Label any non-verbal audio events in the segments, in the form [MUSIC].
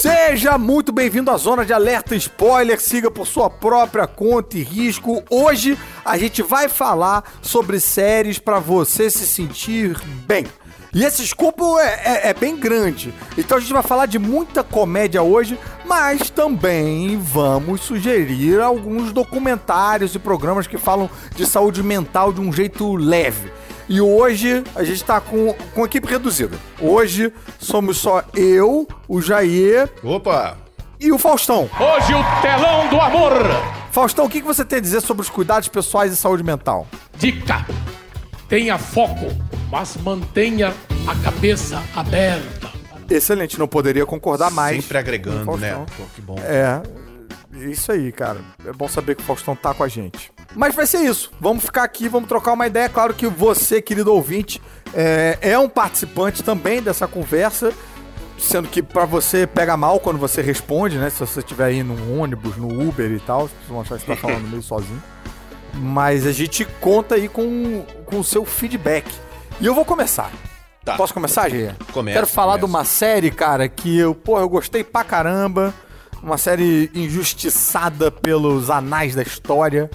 Seja muito bem-vindo à Zona de Alerta Spoiler, siga por sua própria conta e risco. Hoje a gente vai falar sobre séries para você se sentir bem. E esse escopo é, é, é, bem grande. Então a gente vai falar de muita comédia hoje, mas também vamos sugerir alguns documentários e programas que falam de saúde mental de um jeito leve. E hoje a gente tá com, com equipe reduzida. Hoje somos só eu, o Jair. Opa! E o Faustão. Hoje o telão do amor. Faustão, o que você tem a dizer sobre os cuidados pessoais e saúde mental? Dica: tenha foco, mas mantenha a cabeça aberta. Excelente, não poderia concordar mais. Sempre agregando, né? Pô, que bom. É, isso aí, cara. É bom saber que o Faustão tá com a gente. Mas vai ser isso. Vamos ficar aqui, vamos trocar uma ideia. Claro que você, querido ouvinte, é, é um participante também dessa conversa. Sendo que para você pega mal quando você responde, né? Se você estiver aí no ônibus, no Uber e tal, vocês vão achar que você tá [LAUGHS] falando meio sozinho. Mas a gente conta aí com, com o seu feedback. E eu vou começar. Tá. Posso começar, Gê? Começa. Quero falar começa. de uma série, cara, que eu, pô, eu gostei pra caramba. Uma série injustiçada pelos anais da história.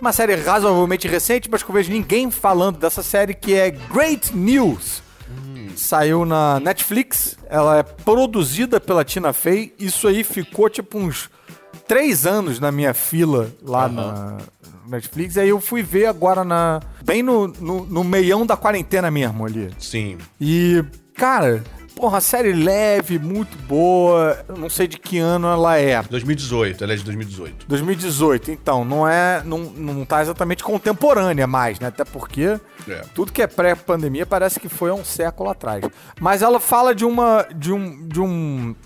Uma série razoavelmente recente, mas que eu vejo ninguém falando dessa série, que é Great News. Hum. Saiu na Netflix, ela é produzida pela Tina Fey. Isso aí ficou tipo uns três anos na minha fila lá uhum. na Netflix. Aí eu fui ver agora na. Bem no, no, no meião da quarentena mesmo ali. Sim. E, cara, Porra, série leve, muito boa. Eu não sei de que ano ela é. 2018, ela é de 2018. 2018, então, não é. Não, não tá exatamente contemporânea mais, né? Até porque é. tudo que é pré-pandemia parece que foi há um século atrás. Mas ela fala de uma. de um. de um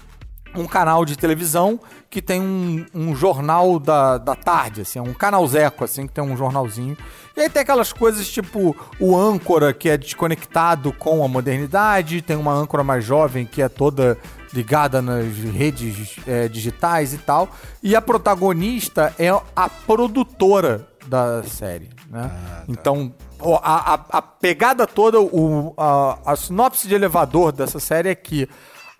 um canal de televisão que tem um, um jornal da, da tarde, assim, um canalzeco, assim, que tem um jornalzinho. E aí tem aquelas coisas tipo o âncora que é desconectado com a modernidade, tem uma âncora mais jovem que é toda ligada nas redes é, digitais e tal. E a protagonista é a produtora da série, né? Ah, tá. Então, a, a, a, pegada toda, o, a, a sinopse de elevador dessa série é que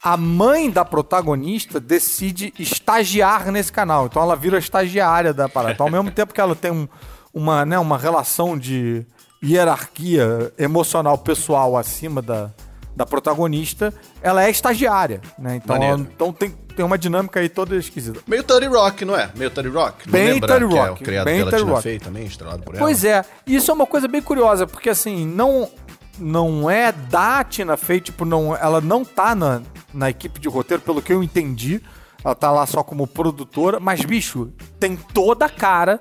a mãe da protagonista decide estagiar nesse canal. Então ela vira estagiária da parada. Então, ao mesmo tempo que ela tem um, uma, né, uma relação de hierarquia emocional pessoal acima da, da protagonista, ela é estagiária, né? Então, ela, então tem, tem uma dinâmica aí toda esquisita. Meio Tony Rock, não é? Meio Tony Rock. Não bem Tony Rock. É o criado bem pela Tina Fey também, estrelado por ela. Pois é. Isso é uma coisa bem curiosa, porque assim, não não é da Tina Fey, tipo, não, ela não tá na, na equipe de roteiro, pelo que eu entendi. Ela tá lá só como produtora, mas, bicho, tem toda a cara,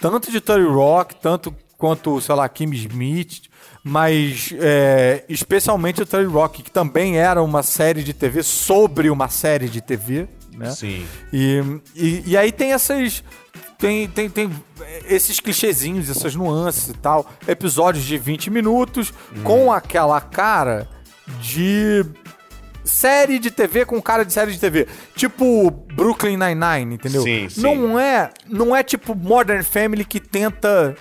tanto de Terry Rock, tanto quanto, sei lá, Kim Smith, mas é, especialmente o Terry Rock, que também era uma série de TV sobre uma série de TV, né? Sim. E, e, e aí tem essas tem, tem, tem esses clichêzinhos, essas nuances e tal. Episódios de 20 minutos hum. com aquela cara de série de TV com cara de série de TV. Tipo Brooklyn Nine-Nine, entendeu? Sim, sim. Não é, não é tipo Modern Family que tenta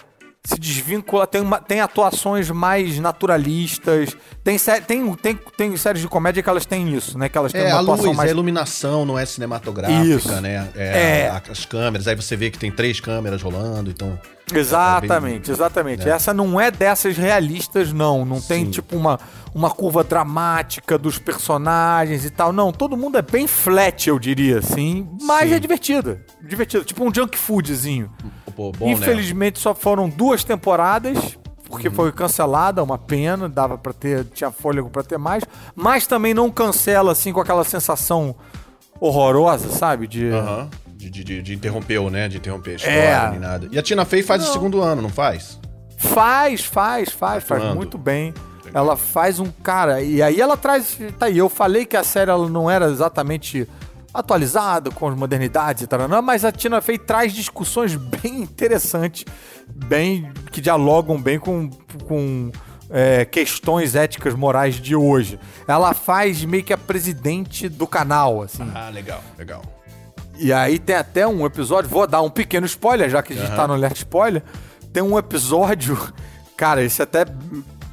se desvincula, tem, uma, tem atuações mais naturalistas, tem, tem, tem, tem séries de comédia que elas têm isso, né? Que elas têm é, uma a atuação luz, mais... a iluminação não é cinematográfica, isso. né? É, é. as câmeras, aí você vê que tem três câmeras rolando, então... Exatamente, é bem... exatamente. É. Essa não é dessas realistas, não. Não Sim. tem, tipo, uma, uma curva dramática dos personagens e tal. Não, todo mundo é bem flat, eu diria, assim. Mas Sim. é divertido. Divertido. Tipo um junk foodzinho. Pô, bom, né? Infelizmente né? só foram duas temporadas, porque uhum. foi cancelada, uma pena, dava para ter, tinha fôlego para ter mais, mas também não cancela assim com aquela sensação horrorosa, sabe? De uhum. De, de, de, interrompeu, né? De interromper a história, é. nem nada. E a Tina Fey faz não. o segundo ano, não faz? Faz, faz, faz, tá faz muito bem. Ela faz um cara. E aí ela traz. Tá aí, eu falei que a série ela não era exatamente atualizado com as modernidades e tal, mas a Tina Fey traz discussões [LAUGHS] bem interessantes, bem que dialogam bem com, com é, questões éticas morais de hoje. Ela faz meio que a presidente do canal, assim. Ah, legal, legal. E aí tem até um episódio, vou dar um pequeno spoiler, já que a gente uhum. tá no alert spoiler. Tem um episódio, [LAUGHS] cara, esse até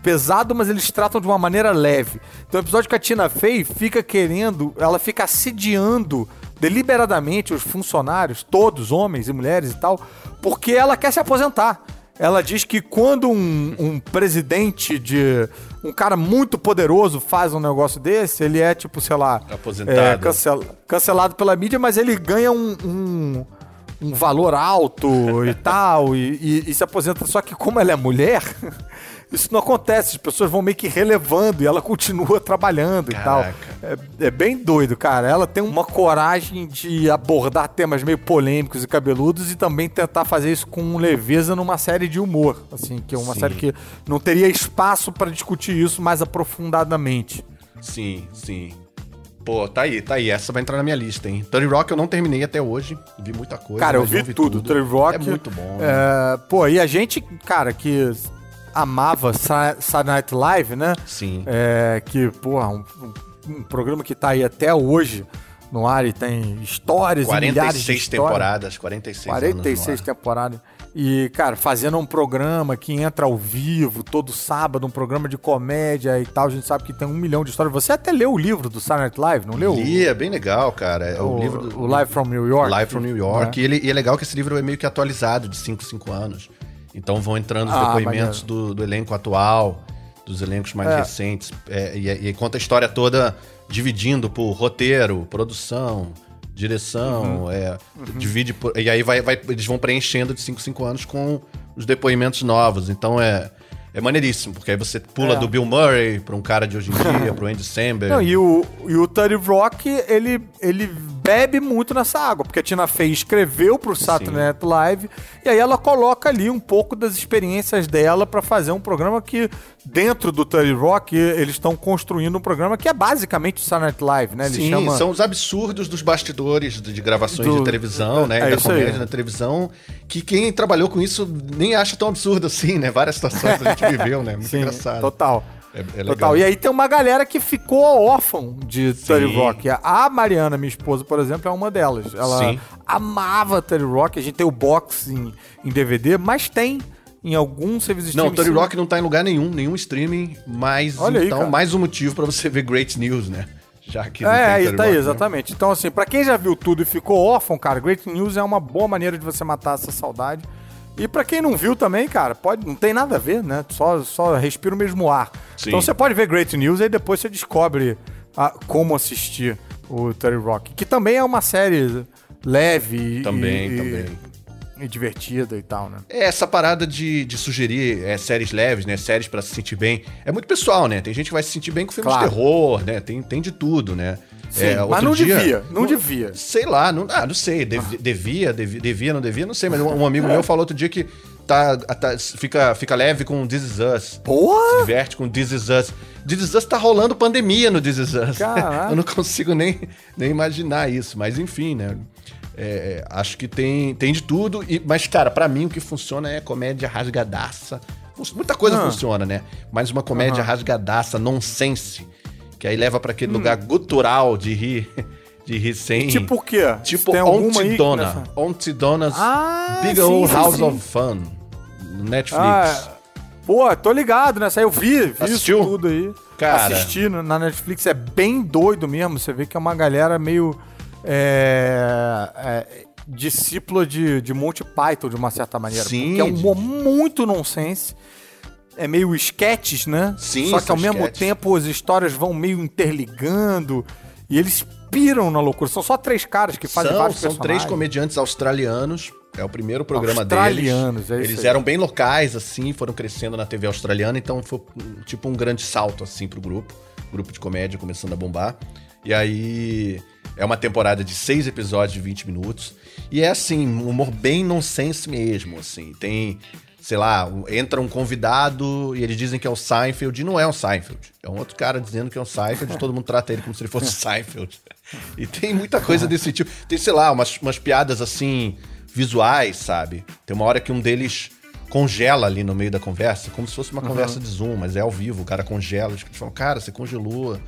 pesado, mas eles tratam de uma maneira leve. Então o episódio que a Tina Fey fica querendo, ela fica assediando deliberadamente os funcionários, todos, homens e mulheres e tal, porque ela quer se aposentar. Ela diz que quando um, um, presidente de. Um cara muito poderoso faz um negócio desse, ele é tipo, sei lá. Aposentado. É, cancel, cancelado pela mídia, mas ele ganha um, um, um valor alto e [LAUGHS] tal, e, e, e se aposenta. Só que, como ela é mulher. [LAUGHS] Isso não acontece, as pessoas vão meio que relevando e ela continua trabalhando Caraca. e tal. É, é, bem doido, cara. Ela tem uma coragem de abordar temas meio polêmicos e cabeludos e também tentar fazer isso com leveza numa série de humor, assim, que é uma Sim. série que não teria espaço para discutir isso mais aprofundadamente. Sim, sim. Pô, tá aí, tá aí. Essa vai entrar na minha lista, hein? Tony Rock eu não terminei até hoje. Vi muita coisa. Cara, eu vi, vi tudo. tudo. Tony Rock. É muito bom. Né? É... Pô, e a gente, cara, que amava Saturday Night Live, né? Sim. É, que, porra, um, um, programa que tá aí até hoje no ar e tem histórias 46 e milhares de temporadas, 46 46 temporadas. E, cara, fazendo um programa que entra ao vivo todo sábado, um programa de comédia e tal, a gente sabe que tem um milhão de histórias. Você até leu o livro do Saturday Night Live, não leu? Li, é bem legal, cara. É o, o livro do, O Live from New York. Live from New York. Né? E, ele, e é legal que esse livro é meio que atualizado de 5, 5 anos. Então vão entrando os ah, depoimentos do, do, elenco atual, dos elencos mais é. recentes. É, e, e, conta a história toda dividindo por roteiro, produção, direção. Uhum. É, uhum. Divide por, E aí vai, vai, eles vão preenchendo de 5 5 anos com os depoimentos novos. Então é. É maneiríssimo, porque aí você pula é. do Bill Murray pra um cara de hoje em dia, pro Andy Samberg. Não, e o, e o Tony Rock, ele, ele bebe muito nessa água, porque a Tina Fey escreveu pro Saturday Night Live e aí ela coloca ali um pouco das experiências dela para fazer um programa que dentro do Tony Rock eles estão construindo um programa que é basicamente o Saturday Night Live, né? Ele Sim, chama... são os absurdos dos bastidores de gravações do... de televisão, né? É da comédia aí. na televisão, que quem trabalhou com isso nem acha tão absurdo assim, né? Várias situações a gente viveu, né? Muito Sim, engraçado. Total. É, é Total. E aí tem uma galera que ficou órfão de Terry Rock. A Mariana, minha esposa, por exemplo, é uma delas. Ela Sim. amava Terry Rock. A gente tem o box em, em DVD, mas tem em algum serviço de. Não, Terry Rock não tá em lugar nenhum, nenhum streaming, mas Olha então aí, mais um motivo para você ver Great News, né? Já que é, aí tá aí, né? exatamente. Então, assim, para quem já viu tudo e ficou órfão, cara, Great News é uma boa maneira de você matar essa saudade. E para quem não viu também, cara, pode, não tem nada a ver, né? Só, só respira o mesmo ar. Sim. Então você pode ver Great News e depois você descobre a, como assistir o Terry Rock, que também é uma série leve também, e, também. e divertida e tal, né? É, essa parada de, de sugerir é, séries leves, né? Séries para se sentir bem. É muito pessoal, né? Tem gente que vai se sentir bem com filmes claro. de terror, né? Tem, tem de tudo, né? Sim, é, mas não dia, devia, não, não, devia. Sei lá, não, ah, não sei, dev, ah. devia, devia, devia, não devia, não sei, mas um, um amigo meu falou outro dia que tá, tá, fica, fica leve com This Is Us. Porra! Se diverte com This Is Us. This Is Us tá rolando pandemia no This Is Us. Eu não consigo nem, nem imaginar isso, mas enfim, né? É, acho que tem, tem de tudo, e, mas, cara, para mim o que funciona é comédia rasgadaça. Muita coisa ah. funciona, né? Mas uma comédia uhum. rasgadaça, nonsense que aí leva para aquele hum. lugar gutural de rir. [LAUGHS] De rir sem. Tipo o quê? Tipo Ontidona. Ontidona's ah, Big sim, Old sim, House sim. of Fun. No Netflix. Ah, pô, tô ligado nessa. Eu vi, vi Assistiu? isso tudo aí. Cara. Assisti na Netflix. É bem doido mesmo. Você vê que é uma galera meio. É, é, discípula de, de Monty Python, de uma certa maneira. Sim. Porque é um humor muito nonsense é meio sketches, né? Sim, Só que ao mesmo tempo as histórias vão meio interligando e eles piram na loucura. São só três caras que fazem são, vários São três comediantes australianos. É o primeiro programa australianos, deles. É Eles eram bem locais, assim, foram crescendo na TV australiana, então foi tipo um grande salto, assim, pro grupo. Grupo de comédia começando a bombar. E aí é uma temporada de seis episódios de 20 minutos. E é assim, um humor bem nonsense mesmo, assim. Tem sei lá, entra um convidado e eles dizem que é o Seinfeld e não é o Seinfeld. É um outro cara dizendo que é o Seinfeld e todo mundo trata ele como se ele fosse o Seinfeld. [LAUGHS] E tem muita coisa desse tipo. Tem, sei lá, umas, umas piadas assim, visuais, sabe? Tem uma hora que um deles congela ali no meio da conversa, como se fosse uma uhum. conversa de Zoom, mas é ao vivo, o cara congela. Eles falam, cara, você congelou.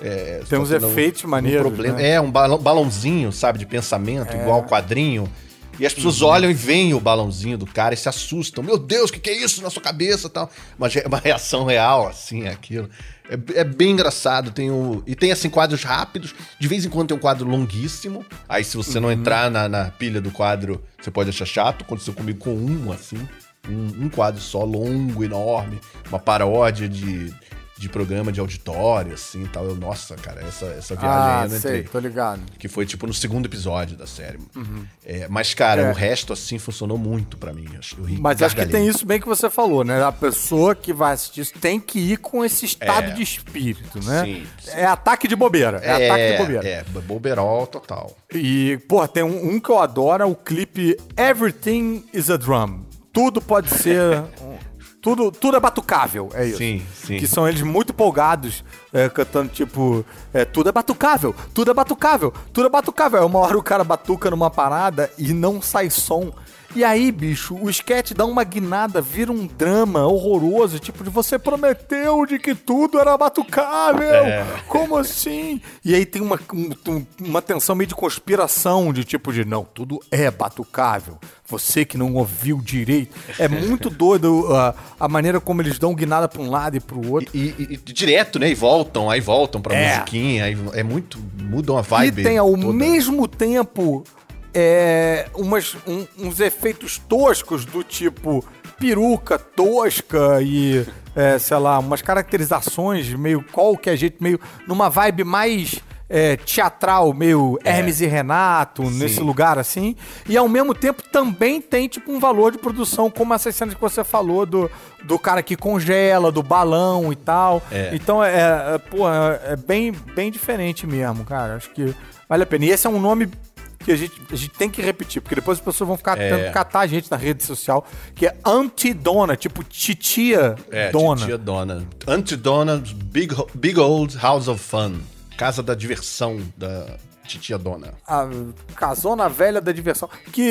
É, tem uns efeitos um, maneiros. Um problema. Né? É, um balãozinho, sabe, de pensamento, é. igual quadrinho. E as pessoas uhum. olham e veem o balãozinho do cara e se assustam. Meu Deus, o que, que é isso na sua cabeça tal? Uma, uma reação real, assim, é aquilo. É, é, bem engraçado. Tem o, e tem, assim, quadros rápidos. De vez em quando tem um quadro longuíssimo. Aí, se você uhum. não entrar na, na, pilha do quadro, você pode achar chato. Aconteceu comigo com um, assim. Um, um quadro só, longo, enorme. Uma paródia de de programa de auditório, assim tal. Eu, nossa, cara, essa, essa viagem ah, aí eu sei, tô ligado. Que foi tipo no segundo episódio da série. Uhum. É, mas, cara, é. o resto, assim, funcionou muito para mim. Eu ri, mas acho que tem isso bem que você falou, né? A pessoa que vai assistir isso tem que ir com esse estado é. de espírito, né? Sim, sim, É ataque de bobeira. É, ataque de bobeira. É, bobeirol total. E, pô, tem um, um que eu adoro, é o clipe Everything is a Drum. Tudo pode ser [LAUGHS] tudo, tudo é batucável, é isso. Sim, sim. Que são eles muito empolgados, é, cantando tipo, é, tudo é batucável, tudo é batucável, tudo é batucável. Uma hora o cara batuca numa parada e não sai som. E aí, bicho, o sketch dá uma guinada, vira um drama horroroso, tipo de você prometeu de que tudo era batucável. É. Como assim? E aí tem uma, um, uma tensão meio de conspiração, de tipo de não, tudo é batucável. Você que não ouviu direito. É muito [LAUGHS] doido uh, a maneira como eles dão guinada pra um lado e pro outro. E, e, e direto, né? E voltam, aí voltam pra é. musiquinha, aí é muito. mudam a vibe. E tem ao toda. mesmo tempo é, umas, um, uns efeitos toscos do tipo peruca tosca e, é, sei lá, umas caracterizações meio qualquer jeito, meio numa vibe mais é, teatral, meio é. Hermes e Renato, Sim. nesse lugar assim. E ao mesmo tempo também tem tipo um valor de produção, como essas cenas que você falou do, do cara que congela, do balão e tal. É. Então é, é, pô, é bem, bem diferente mesmo, cara. Acho que vale a pena. E esse é um nome que a gente, a gente tem que repetir, porque depois as pessoas vão ficar é. tentando catar a gente na rede social, que é Antidona, tipo titia é, dona. Titia dona. Antidona, big, big Old House of Fun. Casa da diversão da titia dona. A casona velha da diversão. Que,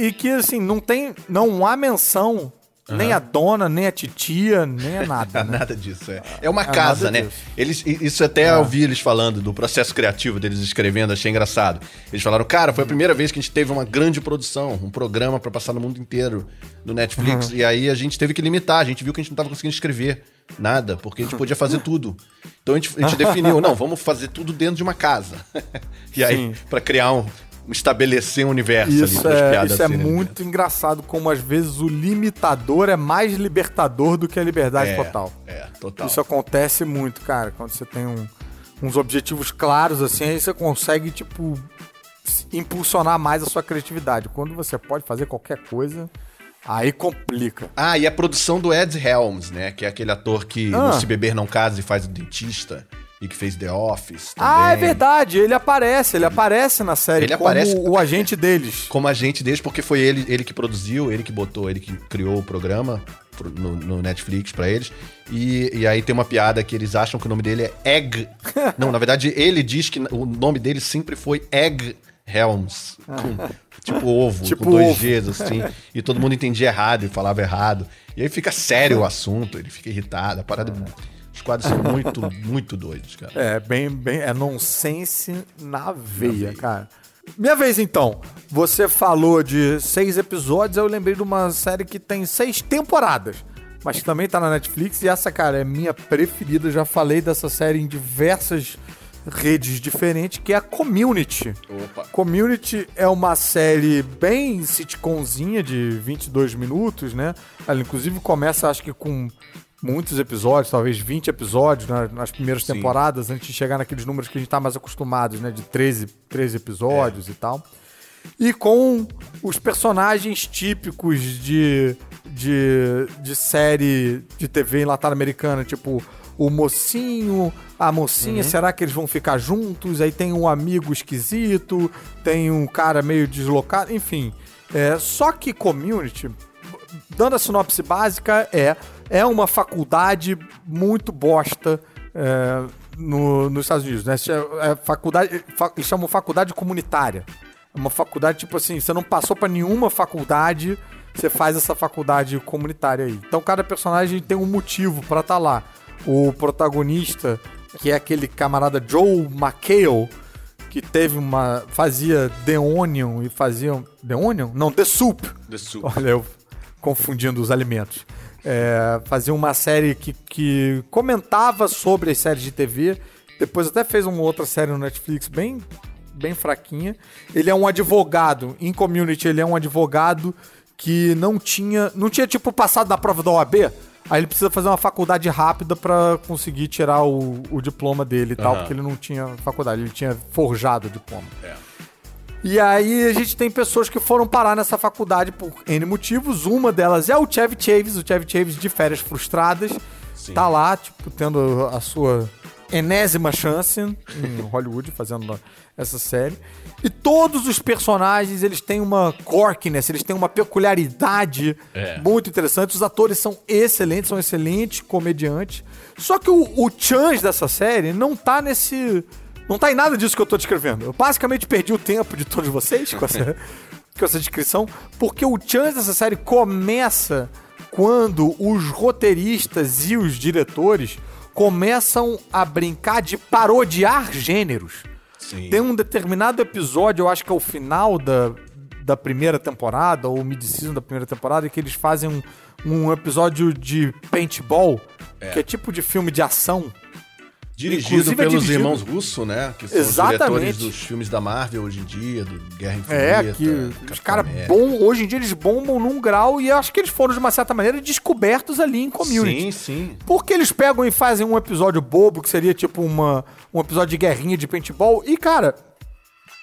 e que, assim, não tem. Não há menção Uhum. Nem a dona, nem a titia, nem a nada. [LAUGHS] Né? nada disso, é. É uma é casa, né? Eles, isso até é. eu ouvi eles falando do processo criativo deles escrevendo, achei engraçado. Eles falaram, cara, foi a primeira vez que a gente teve uma grande produção, um programa para passar no mundo inteiro no Netflix. Uhum. E aí a gente teve que limitar, a gente viu que a gente não tava conseguindo escrever nada, porque a gente podia fazer tudo. Então a gente, a gente [LAUGHS] definiu, não, vamos fazer tudo dentro de uma casa. [LAUGHS] e aí, para criar um, estabelecer um universo isso ali é, Isso é assim, né? muito engraçado como às vezes o limitador é mais libertador do que a liberdade é, total. É, total. Isso acontece muito, cara, quando você tem um, uns objetivos claros assim, aí você consegue tipo impulsionar mais a sua criatividade. Quando você pode fazer qualquer coisa, Aí complica. Ah, e a produção do Ed Helms, né? Que é aquele ator que ah. no Se Beber Não Casa e faz o dentista e que fez The Office. Também. Ah, é verdade. Ele aparece, ele aparece na série ele como aparece o agente deles. Como agente deles, porque foi ele, ele que produziu, ele que botou, ele que criou o programa no, no Netflix para eles. E, e aí tem uma piada que eles acham que o nome dele é Egg. [LAUGHS] Não, na verdade, ele diz que o nome dele sempre foi Egg Helms. Com, tipo ovo, [LAUGHS] tipo com dois ovo. Gs, assim. [LAUGHS] e todo mundo entendia errado e falava errado. E aí fica sério o assunto, ele fica irritado. A parada. É os quadros são muito, [LAUGHS] muito doidos, cara. É, bem, bem. É nonsense na veia, na veia, cara. Minha vez então. Você falou de seis episódios, eu lembrei de uma série que tem seis temporadas. Mas que também tá na Netflix. E essa, cara, é minha preferida. Já falei dessa série em diversas redes diferentes, que é a Community. Opa. Community é uma série bem sitcomzinha de 22 minutos, né? Ela inclusive começa, acho que com muitos episódios, talvez 20 episódios né, nas primeiras Sim. temporadas, antes de chegar naqueles números que a gente tá mais acostumados, né? De 13, 13 episódios é. e tal. E com os personagens típicos de, de, de série de TV latino-americana, tipo o mocinho, a mocinha, uhum. será que eles vão ficar juntos? Aí tem um amigo esquisito, tem um cara meio deslocado, enfim. É, só que Community, dando a sinopse básica, é é uma faculdade muito bosta é, no, nos Estados Unidos, né? É, é faculdade, fa, eles chamam faculdade comunitária. É uma faculdade, tipo assim, você não passou para nenhuma faculdade, você faz essa faculdade comunitária aí. Então cada personagem tem um motivo para estar tá lá. O protagonista, que é aquele camarada Joe McHale, que teve uma. fazia The Onion e faziam. The Onion? Não, The Soup. The Soup. Olha, eu confundindo os alimentos. É, fazia uma série que, que comentava sobre as séries de TV. Depois até fez uma outra série no Netflix bem, bem fraquinha. Ele é um advogado. Em community, ele é um advogado que não tinha. Não tinha, tipo, passado na prova da OAB. Aí ele precisa fazer uma faculdade rápida para conseguir tirar o, o diploma dele e tal, porque ele não tinha faculdade, ele tinha forjado o diploma. É. E aí a gente tem pessoas que foram parar nessa faculdade por N motivos. Uma delas é o Chevy Chaves, o Chevy Chaves de férias frustradas. Sim. Tá lá, tipo, tendo a sua enésima chance em Hollywood [LAUGHS] fazendo essa série. E todos os personagens, eles têm uma quirkiness, eles têm uma peculiaridade É. muito interessante. Os atores são excelentes, são excelentes comediantes. Só que o, o Chance dessa série não tá nesse... Não tá em nada disso que eu tô descrevendo. Eu basicamente perdi o tempo de todos vocês com essa, [LAUGHS] com essa descrição, porque o Chance dessa série começa quando os roteiristas e os diretores começam a brincar de parodiar gêneros. Sim. Tem um determinado episódio, eu acho que é o final da, da primeira temporada, ou mid-season da primeira temporada, que eles fazem um, um episódio de paintball, que é tipo de filme de ação. Dirigido Inclusive é pelos dirigido- irmãos Russo, né? Que são Exatamente. os diretores dos filmes da Marvel hoje em dia, do Guerra Infinita. É, que os caras bom, hoje em dia eles bombam num grau e eu acho que eles foram, de uma certa maneira, descobertos ali em community. Sim, sim. Porque eles pegam e fazem um episódio bobo, que seria tipo uma, um episódio de guerrinha de paintball, e, cara,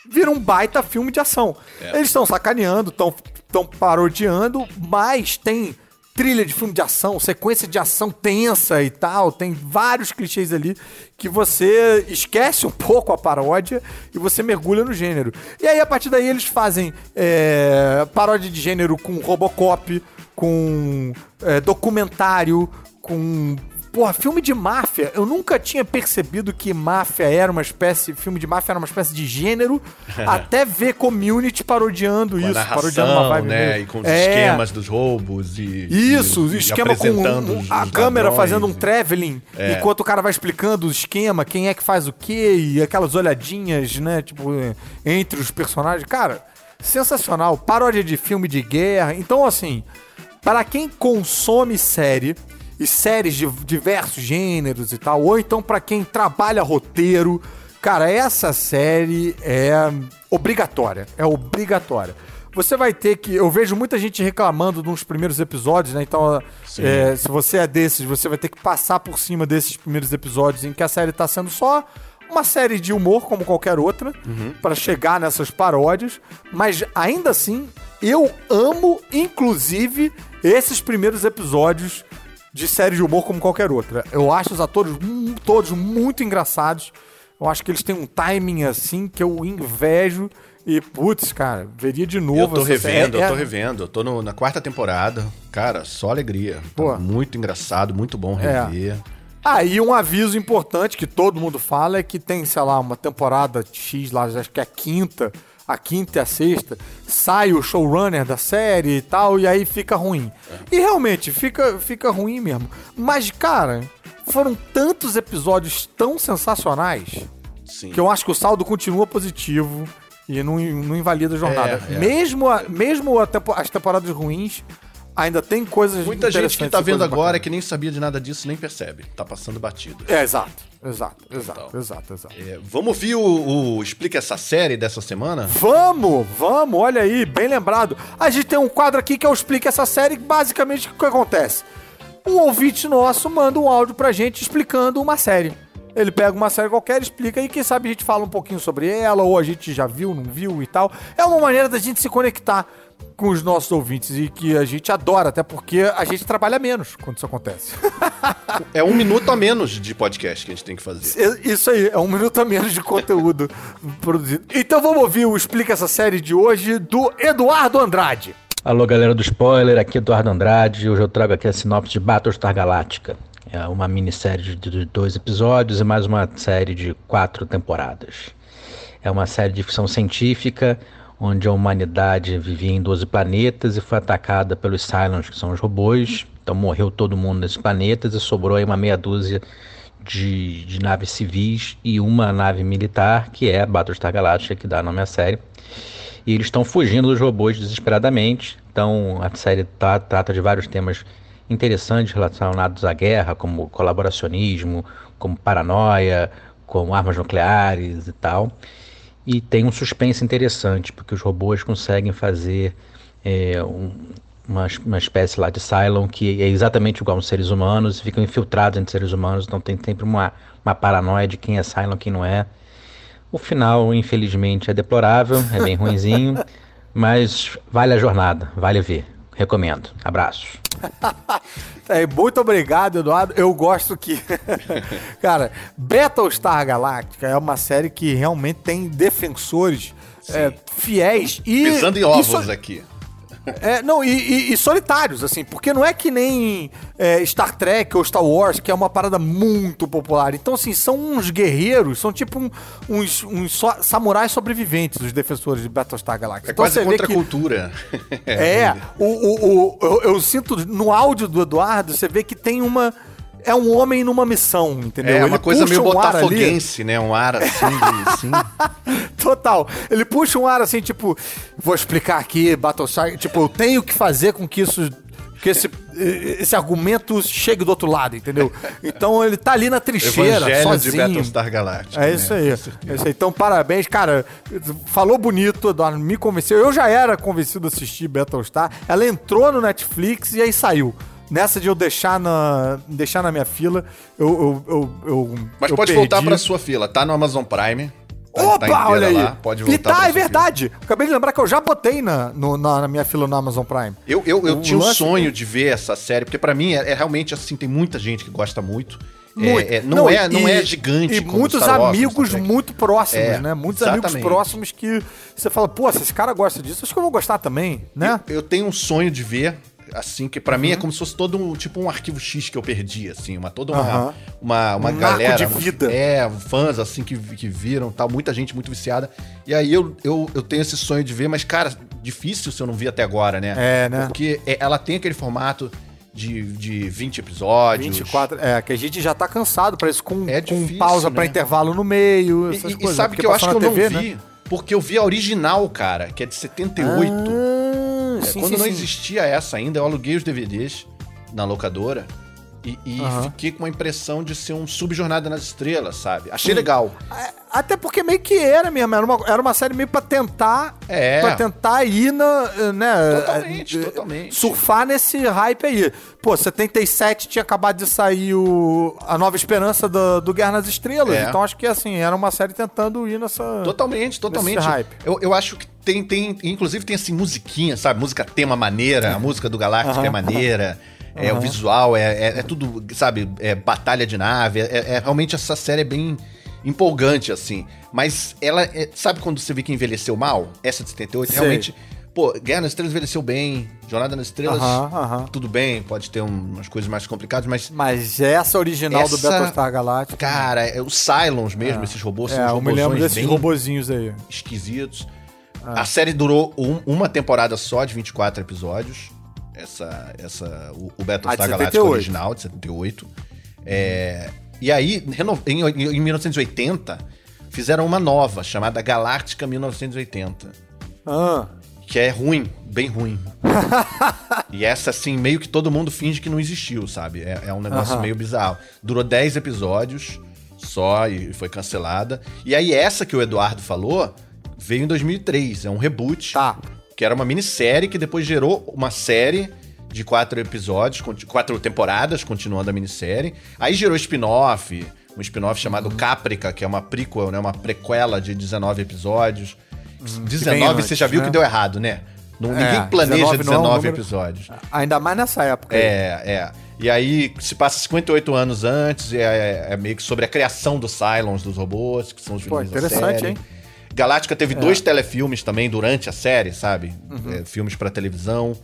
vira um baita filme de ação. Eles estão sacaneando, estão parodiando, mas tem trilha de filme de ação, sequência de ação tensa e tal, tem vários clichês ali que você esquece um pouco a paródia e você mergulha no gênero. E aí, a partir daí, eles fazem é, paródia de gênero com Robocop, com é, documentário, com. Porra, filme de máfia. Eu nunca tinha percebido que máfia era uma espécie. Filme de máfia era uma espécie de gênero. [LAUGHS] até ver community parodiando Com isso. parodiando narração, né? meio. E com os É. esquemas dos roubos e... Isso, e, o esquema com um- a câmera fazendo um e- traveling, É. enquanto o cara vai explicando o esquema, quem é que faz o quê, e aquelas olhadinhas, né, tipo, entre os personagens. Cara, sensacional. Paródia de filme de guerra. Então, assim, para quem consome série e séries de diversos gêneros e tal, ou então para quem trabalha roteiro, cara, essa série é obrigatória. É obrigatória. Você vai ter que. Eu vejo muita gente reclamando nos primeiros episódios, né? Então, é, se você é desses, você vai ter que passar por cima desses primeiros episódios em que a série tá sendo só uma série de humor, como qualquer outra, pra chegar nessas paródias. Mas ainda assim, eu amo, inclusive, esses primeiros episódios de série de humor como qualquer outra. Eu acho os atores todos muito engraçados. Eu acho que eles têm um timing assim que eu invejo. E, putz, cara, veria de novo. Eu tô essa série. revendo, eu É- tô revendo. Eu tô no- na quarta temporada. Cara, só alegria. Tá muito engraçado, muito bom É. rever. Ah, e um aviso importante que todo mundo fala é que tem, sei lá, uma temporada X lá, acho que é a quinta, a quinta e a sexta, sai o showrunner da série e tal, e aí fica ruim. E realmente, fica, fica ruim mesmo. Mas, cara, foram tantos episódios tão sensacionais Sim. que eu acho que o saldo continua positivo e não, não invalida a jornada. É, é. Mesmo, a- mesmo a tempo- as temporadas ruins, ainda tem coisas Muita gente que tá vendo agora bacanas. que nem sabia de nada disso nem percebe. Tá passando batido. É, exato, exato, exato, Total. exato, exato. É, vamos ouvir o, o Explica essa série dessa semana? Vamos, vamos, olha aí, bem lembrado. A gente tem um quadro aqui que eu explico essa série, basicamente o que acontece? Um ouvinte nosso manda um áudio pra gente explicando uma série. Ele pega uma série qualquer, explica e quem sabe a gente fala um pouquinho sobre ela, ou a gente já viu, não viu e tal. É uma maneira da gente se conectar com os nossos ouvintes e que a gente adora, até porque a gente trabalha menos quando isso acontece. É um minuto a menos de podcast que a gente tem que fazer. Isso aí, é um minuto a menos de conteúdo [LAUGHS] produzido. Então vamos ouvir o Explica essa série de hoje do Eduardo Andrade. Alô, galera do spoiler, aqui é Eduardo Andrade. Hoje eu trago aqui a sinopse de Battlestar Galactica. É uma minissérie de dois episódios e mais uma série de quatro temporadas. É uma série de ficção científica onde a humanidade vivia em 12 planetas e foi atacada pelos Cylons, que são os robôs. Então morreu todo mundo nesses planetas e sobrou aí uma meia dúzia de, de naves civis e uma nave militar, que é a Battlestar Galactica, que dá nome à série. E eles estão fugindo dos robôs desesperadamente. Então a série tá, trata de vários temas interessantes relacionados à guerra, como colaboracionismo, como paranoia, como armas nucleares e tal. E tem um suspense interessante, porque os robôs conseguem fazer é, um, uma, uma espécie lá de Cylon que é exatamente igual aos seres humanos, ficam infiltrados entre seres humanos, então tem sempre uma, uma paranoia de quem é Cylon e quem não é. O final, infelizmente, é deplorável, é bem ruinzinho, [LAUGHS] mas vale a jornada, vale ver. Recomendo. Abraços. [LAUGHS] é, muito obrigado, Eduardo. Eu gosto que. [LAUGHS] Cara, Battlestar Galactica é uma série que realmente tem defensores é, fiéis e. Pisando em ovos isso... aqui. É, não, e, e, e, solitários, assim, porque não é que nem é, Star Trek ou Star Wars, que é uma parada muito popular. Então, assim, são uns guerreiros, são tipo um, uns, uns so, samurais sobreviventes, os defensores de Battlestar Galactica. É então, quase contra a cultura. é, o, o, o eu, eu sinto no áudio do Eduardo, você vê que tem uma é um homem numa missão, entendeu? É uma coisa meio um botafoguense, né? Um ar assim, assim. [LAUGHS] Total. Ele puxa um ar assim, tipo, vou explicar aqui, Battlestar, tipo, eu tenho que fazer com que isso que esse, esse argumento chegue do outro lado, entendeu? Então ele tá ali na trincheira, Evangelho sozinho. de Battlestar Galactica. É isso né? aí. É isso aí. Então, parabéns, cara. Falou bonito, Eduardo, me convenceu. Eu já era convencido a assistir Battlestar. Ela entrou no Netflix e aí saiu nessa de eu deixar na, deixar na minha fila, eu. eu, eu, eu Mas eu pode perdi. voltar pra sua fila, tá no Amazon Prime. Tá, Opa, tá olha aí. Lá, pode voltar. E tá, é verdade. Fila. Acabei de lembrar que eu já botei na, no, na, na, minha fila no Amazon Prime. Eu, eu, eu tinha um sonho de ver essa série, porque para mim é, é, realmente assim, tem muita gente que gosta muito. É, é, não, não, é, não é gigante. E muitos amigos muito próximos, é, né? Muitos exatamente. amigos próximos que você fala, pô, se esse cara gosta disso, acho que eu vou gostar também, né? Eu, eu tenho um sonho de ver assim, que para uhum. mim é como se fosse todo um, tipo um arquivo X que eu perdi, assim, uma toda uma, uhum. uma, uma um galera. de vida. É, fãs, assim, que, que viram tal, muita gente muito viciada. E aí eu, eu, eu tenho esse sonho de ver, mas, cara, difícil se eu não vi até agora, né? É, né? Porque é, ela tem aquele formato de, de 20 episódios. 24, é, que a gente já tá cansado para isso, com, é difícil, com pausa né? para intervalo no meio, essas e, coisas. E sabe que eu acho que eu TV, não vi, né? porque eu vi a original, cara, que é de 78. Ah sim, quando sim, não sim. existia essa ainda, eu aluguei os DVDs na locadora e, e uhum. fiquei com uma impressão de ser um subjornada nas estrelas, sabe? Achei legal. É, até porque meio que era mesmo, era uma, era uma série meio pra tentar. É. Pra tentar ir na. Né, totalmente, totalmente. Surfar nesse hype aí. Pô, 77 tinha acabado de sair o, a nova esperança do, do Guerra nas Estrelas. É. Então acho que assim, era uma série tentando ir nessa. Totalmente, totalmente. hype. Eu, eu acho que tem, tem. Inclusive tem assim, musiquinha, sabe? Música tema maneira, a música do Galáctica é maneira. É, uhum. o visual, é, é, é, tudo, sabe, é batalha de nave. É, é, realmente essa série é bem empolgante, assim. Mas ela, é, sabe quando você vê que envelheceu mal? Essa de 78, Sei. realmente. Pô, Guerra nas Estrelas envelheceu bem, Jornada nas Estrelas, uhum, uhum. tudo bem, pode ter umas coisas mais complicadas, mas. Mas essa original essa, do Battlestar Galactica. Cara, é, os Cylons mesmo, é. esses robôs são é, eu me lembro desses robozinhos aí. Esquisitos. A série durou um, uma temporada só de 24 episódios essa, essa, o, o Battlestar Galactica original, de 78. É, e aí, em, em 1980, fizeram uma nova, chamada Galáctica 1980. Ah. Que é ruim, bem ruim. [LAUGHS] e essa, assim, meio que todo mundo finge que não existiu, sabe? É, é um negócio uh -huh. meio bizarro. Durou 10 episódios só e foi cancelada. E aí, essa que o Eduardo falou veio em 2003. É um reboot. Tá que era uma minissérie que depois gerou uma série de quatro episódios, quatro temporadas, continuando a minissérie. Aí gerou spin-off, um spin-off chamado. Caprica, que é uma prequel, né? Uma prequela de 19 episódios. Uhum, 19 você já viu né? que deu errado, né? Não, é, ninguém planeja 19, 19 é um número... episódios. Ainda mais nessa época. É, é. E aí se passa 58 anos antes, é, é, é meio que sobre a criação dos Cylons, dos robôs, que são os vilões Pô, interessante, hein? Galáctica teve é. dois telefilmes também durante a série, sabe? Uhum. É, filmes para televisão.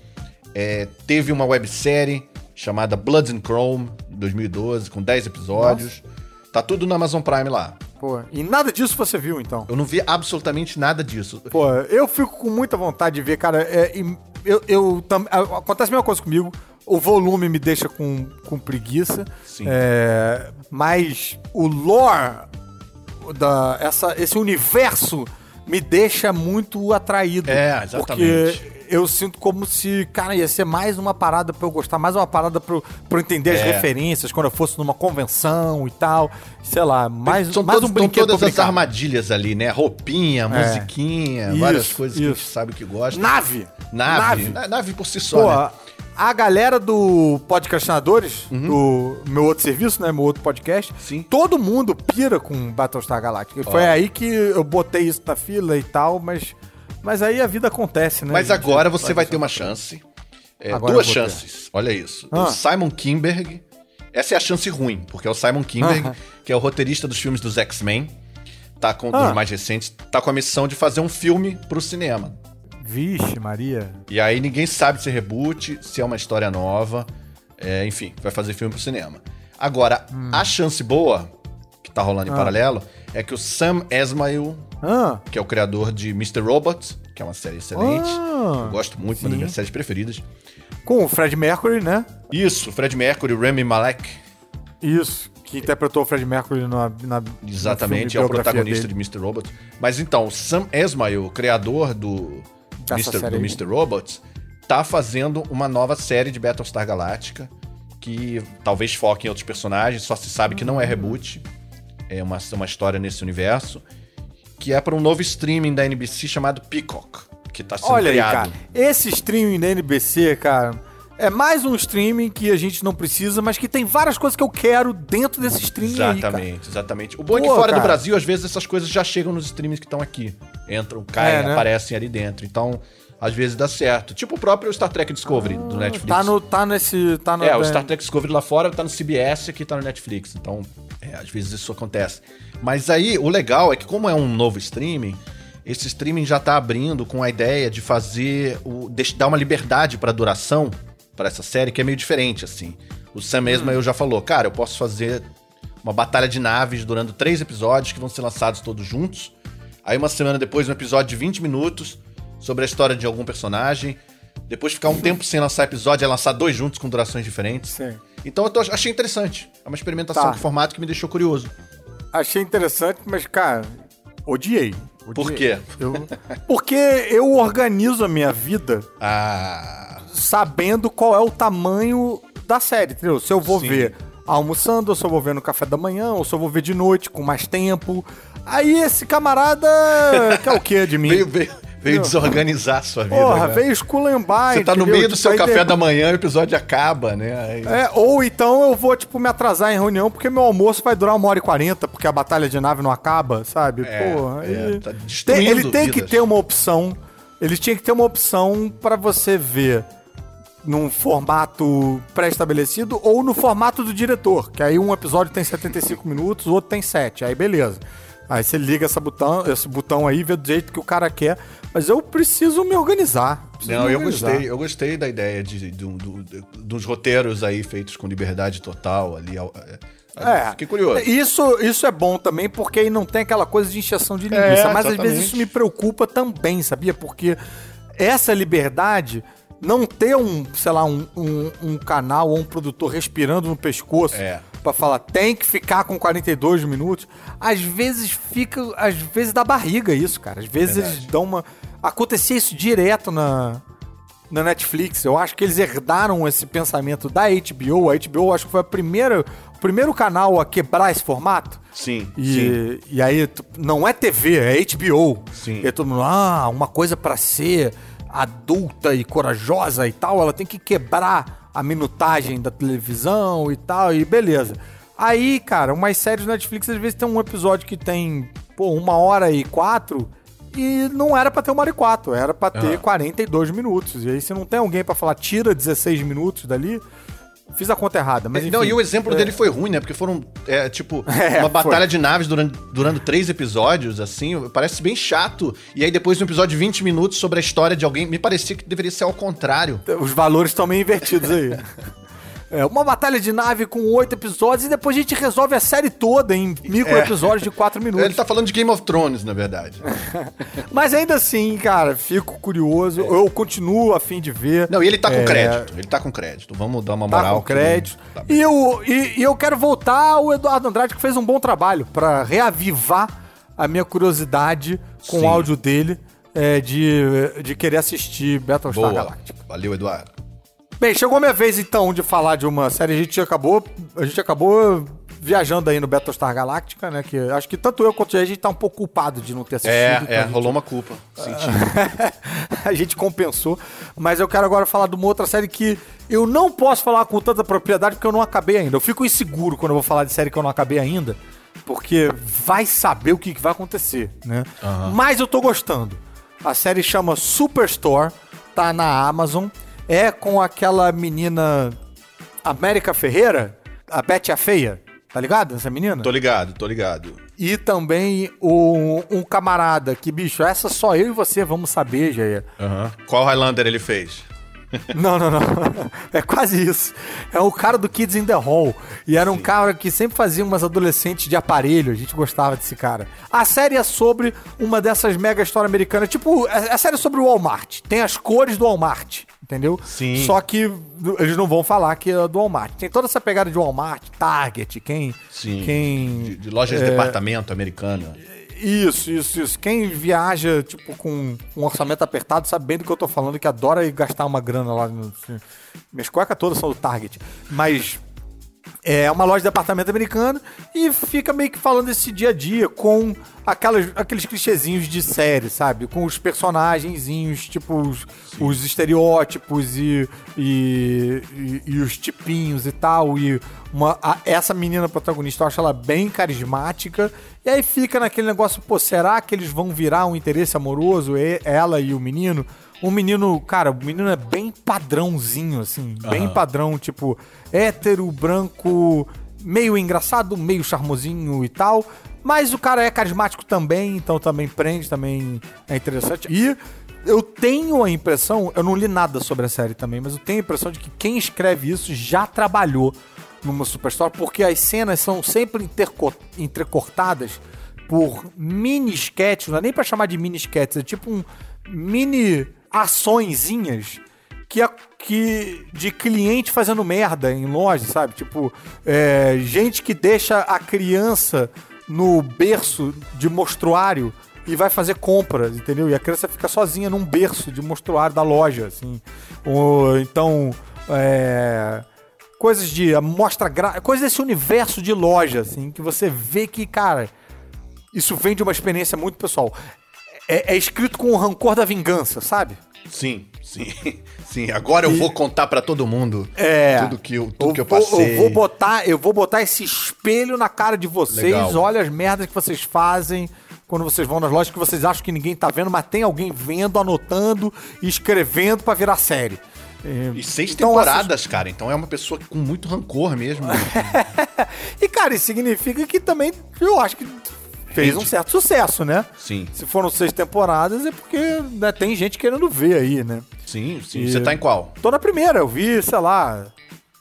É, teve uma websérie chamada Bloods and Chrome, 2012, com 10 episódios. Nossa. Tá tudo no Amazon Prime lá. Pô, e nada disso você viu, então? Eu não vi absolutamente nada disso. Pô, eu fico com muita vontade de ver, cara. É, eu, eu, tam, acontece a mesma coisa comigo. O volume me deixa com, com preguiça. Sim. É, mas o lore, da, essa, esse universo me deixa muito atraído. É, exatamente. Porque eu sinto como se, cara, ia ser mais uma parada pra eu gostar, mais uma parada pra eu, pra eu entender é. as referências quando eu fosse numa convenção e tal. Sei lá, mais, São mais todos, um brinquedo. todas as armadilhas ali, né? Roupinha, é. musiquinha, isso, várias coisas isso. que a gente sabe que gosta. Nave! Nave! Nave, Nave por si só. Pô, né? A galera do Podcastinadores, uhum. do meu outro serviço, né? Meu outro podcast, Sim. todo mundo pira com Battlestar Galactica. Foi aí que eu botei isso na fila e tal, mas, mas aí a vida acontece, né? Mas agora você vai ter uma chance. É, duas chances, olha isso. Ah. O Simon Kimberg. Essa é a chance ruim, porque é o Simon Kimberg, ah. que é o roteirista dos filmes dos X-Men, tá com ah. dos mais recentes, tá com a missão de fazer um filme pro cinema. Vixe, Maria. E aí ninguém sabe se é reboot, se é uma história nova. É, enfim, vai fazer filme pro cinema. Agora, hum. a chance boa, que tá rolando em ah. paralelo, é que o Sam Esmail, ah. que é o criador de Mr. Robot, que é uma série excelente. Ah. Eu gosto muito, uma das minhas séries preferidas. Com o Fred Mercury, né? Isso, Fred Mercury, Remy Malek. Isso, que interpretou o Fred Mercury na. na Exatamente, é o protagonista dele. de Mr. Robot. Mas então, Sam Esmail, criador do Mister, do Mr. Robots, tá fazendo uma nova série de Battlestar Galactica que talvez foque em outros personagens, só se sabe que não é reboot. É uma, uma história nesse universo. Que é para um novo streaming da NBC chamado Peacock, que tá sendo Olha criado. Aí, cara, esse streaming da NBC, cara, é mais um streaming que a gente não precisa, mas que tem várias coisas que eu quero dentro desse streaming Exatamente, aí, exatamente. O bom Pô, é que fora cara. do Brasil, às vezes essas coisas já chegam nos streamings que estão aqui. Entram, caem, é, né? aparecem ali dentro. Então, às vezes dá certo. Tipo o próprio Star Trek Discovery ah, do Netflix. Tá, no, tá nesse. Tá no, é, o Star Trek Discovery lá fora tá no CBS e aqui tá no Netflix. Então, é, às vezes isso acontece. Mas aí, o legal é que, como é um novo streaming, esse streaming já tá abrindo com a ideia de fazer. O, de, dar uma liberdade pra duração para essa série que é meio diferente, assim. O Sam mesmo hum. eu já falou, cara, eu posso fazer uma batalha de naves durando três episódios que vão ser lançados todos juntos. Aí uma semana depois, um episódio de 20 minutos sobre a história de algum personagem. Depois ficar um tempo sem lançar episódio, é lançar dois juntos com durações diferentes. Sim. Então eu tô, achei interessante. É uma experimentação tá. de formato que me deixou curioso. Achei interessante, mas, cara, odiei. odiei. Por quê? Eu, porque eu organizo a minha vida. Ah sabendo qual é o tamanho da série, entendeu? Se eu vou Sim. ver almoçando, ou se eu vou ver no café da manhã, ou se eu vou ver de noite com mais tempo. Aí esse camarada quer o quê de mim? veio, veio, veio desorganizar a sua vida. Porra, né? veio esculambar. Você tá entendeu? no meio do tipo, seu café de... da manhã, o episódio acaba, né? Aí... É, ou então eu vou, tipo, me atrasar em reunião porque meu almoço vai durar uma hora e quarenta, porque a batalha de nave não acaba, sabe? É, Porra, é, tá tem, ele tem vidas. que ter uma opção. Ele tinha que ter uma opção para você ver num formato pré-estabelecido ou no formato do diretor, que aí um episódio tem 75 minutos, o outro tem 7, aí beleza. Aí você liga essa botão, esse botão aí, vê do jeito que o cara quer, mas eu preciso me organizar. Preciso Não, me eu gostei, eu gostei da ideia de, de, dos roteiros aí feitos com liberdade total ali. É, é, fiquei curioso. Isso, isso é bom também, porque aí não tem aquela coisa de injeção de linguiça. É, mas às vezes isso me preocupa também, sabia? Porque essa liberdade não ter um, sei lá, um, um, um canal ou um produtor respirando no pescoço é. para falar tem que ficar com 42 minutos, às vezes fica, às vezes dá barriga isso, cara. Às vezes Verdade. eles dão uma acontecia isso direto na na Netflix. Eu acho que eles herdaram esse pensamento da HBO. A HBO acho que foi a primeira, o primeiro canal a quebrar esse formato. Sim. E, sim. e aí não é TV, é HBO. Sim. E todo mundo, ah, uma coisa para ser adulta e corajosa e tal, ela tem que quebrar a minutagem da televisão e tal, e beleza. Aí, cara, umas séries na Netflix às vezes tem um episódio que tem, pô, uma hora e quatro, e não era para ter uma hora e quatro, era para ter uhum. 42 minutos. E aí, se não tem alguém para falar, tira 16 minutos dali, Fiz a conta errada, mas. Enfim, não, e o exemplo é... dele foi ruim, né? Porque foram, é, tipo, [LAUGHS] é, uma batalha foi. de naves durante, durante três episódios, assim. Parece bem chato. E aí, depois, um episódio de 20 minutos sobre a história de alguém. Me parecia que deveria ser ao contrário. Os valores estão meio invertidos aí. [LAUGHS] é, uma batalha de nave com oito episódios e depois a gente resolve a série toda em micro episódios de quatro minutos. Ele tá falando de Game of Thrones, na verdade. [LAUGHS] Mas ainda assim, cara, fico curioso. É. Eu continuo a fim de ver. Não, e ele tá com é... crédito. Ele tá com crédito. Vamos dar uma moral. Tá com crédito. Tá e, eu, e, e eu quero voltar ao Eduardo Andrade, que fez um bom trabalho para reavivar a minha curiosidade com Sim. o áudio dele é, de, de querer assistir Battlestar Boa. Galactica. Valeu, Eduardo. Bem, chegou a minha vez então de falar de uma série. A gente acabou, a gente acabou viajando aí no Battlestar Galactica, né? Que acho que tanto eu quanto a gente tá um pouco culpado de não ter assistido. É, então é, gente... rolou uma culpa. Senti. [LAUGHS] a gente compensou. Mas eu quero agora falar de uma outra série que eu não posso falar com tanta propriedade porque eu não acabei ainda. Eu fico inseguro quando eu vou falar de série que eu não acabei ainda, porque vai saber o que vai acontecer, né? Uhum. Mas eu tô gostando. A série chama Superstore, tá na Amazon é com aquela menina América Ferreira, a Betty a Feia. Tá ligado essa menina? Tô ligado, tô ligado. E também o, um camarada que, bicho, essa só eu e você vamos saber, Jair. Uhum. Qual Highlander ele fez? Não, não, não. É quase isso. É o cara do Kids in the Hall. E era um Sim. cara que sempre fazia umas adolescentes de aparelho. A gente gostava desse cara. A série é sobre uma dessas mega histórias americanas. Tipo, é, a série é sobre o Walmart. Tem as cores do Walmart entendeu? Sim. Só que eles não vão falar que é do Walmart. Tem toda essa pegada de Walmart, Target, quem. Sim. Quem, de, de lojas é, de departamento americana. Isso, isso, isso. Quem viaja, tipo, com um orçamento apertado sabe bem do que eu tô falando, que adora gastar uma grana lá. No, assim. Minhas cuecas todas são do Target. Mas é uma loja de departamento americano e fica meio que falando esse dia a dia com aquelas, aqueles clichêzinhos de série, sabe? Com os personagenzinhos, tipo os, os estereótipos e, e, e, e, os tipinhos e tal. E uma, a, essa menina protagonista, eu acho ela bem carismática. E aí fica naquele negócio, pô, será que eles vão virar um interesse amoroso, ela e o menino? Um menino, cara, o menino é bem padrãozinho, assim, uhum. bem padrão, tipo, hétero, branco, meio engraçado, meio charmosinho e tal. Mas o cara é carismático também, então também prende, também é interessante. E eu tenho a impressão, eu não li nada sobre a série também, mas eu tenho a impressão de que quem escreve isso já trabalhou numa Superstore, porque as cenas são sempre entrecortadas por mini sketches, não é nem pra chamar de mini sketches, é tipo um mini açõezinhas que, a, que de cliente fazendo merda em loja, sabe? Tipo, é, gente que deixa a criança no berço de mostruário e vai fazer compras, entendeu? E a criança fica sozinha num berço de mostruário da loja, assim. Ou, então, é, coisas de mostra coisas desse universo de loja, assim, que você vê que, cara, isso vem de uma experiência muito pessoal é, é escrito com o rancor da vingança, sabe? Sim, sim. [LAUGHS] Sim, agora eu vou contar para todo mundo é, tudo que eu, tudo eu que eu passei. Eu vou botar, eu vou botar esse espelho na cara de vocês. Legal. Olha as merdas que vocês fazem quando vocês vão nas lojas que vocês acham que ninguém tá vendo, mas tem alguém vendo, anotando e escrevendo para virar série. E seis então, temporadas, assist... cara. Então é uma pessoa com muito rancor mesmo. [LAUGHS] e, cara, isso significa que também eu acho que fez um certo sucesso, né? Sim. Se foram seis temporadas, é porque né, tem gente querendo ver aí, né? Sim, sim. E Você tá em qual? Tô na primeira, eu vi, sei lá,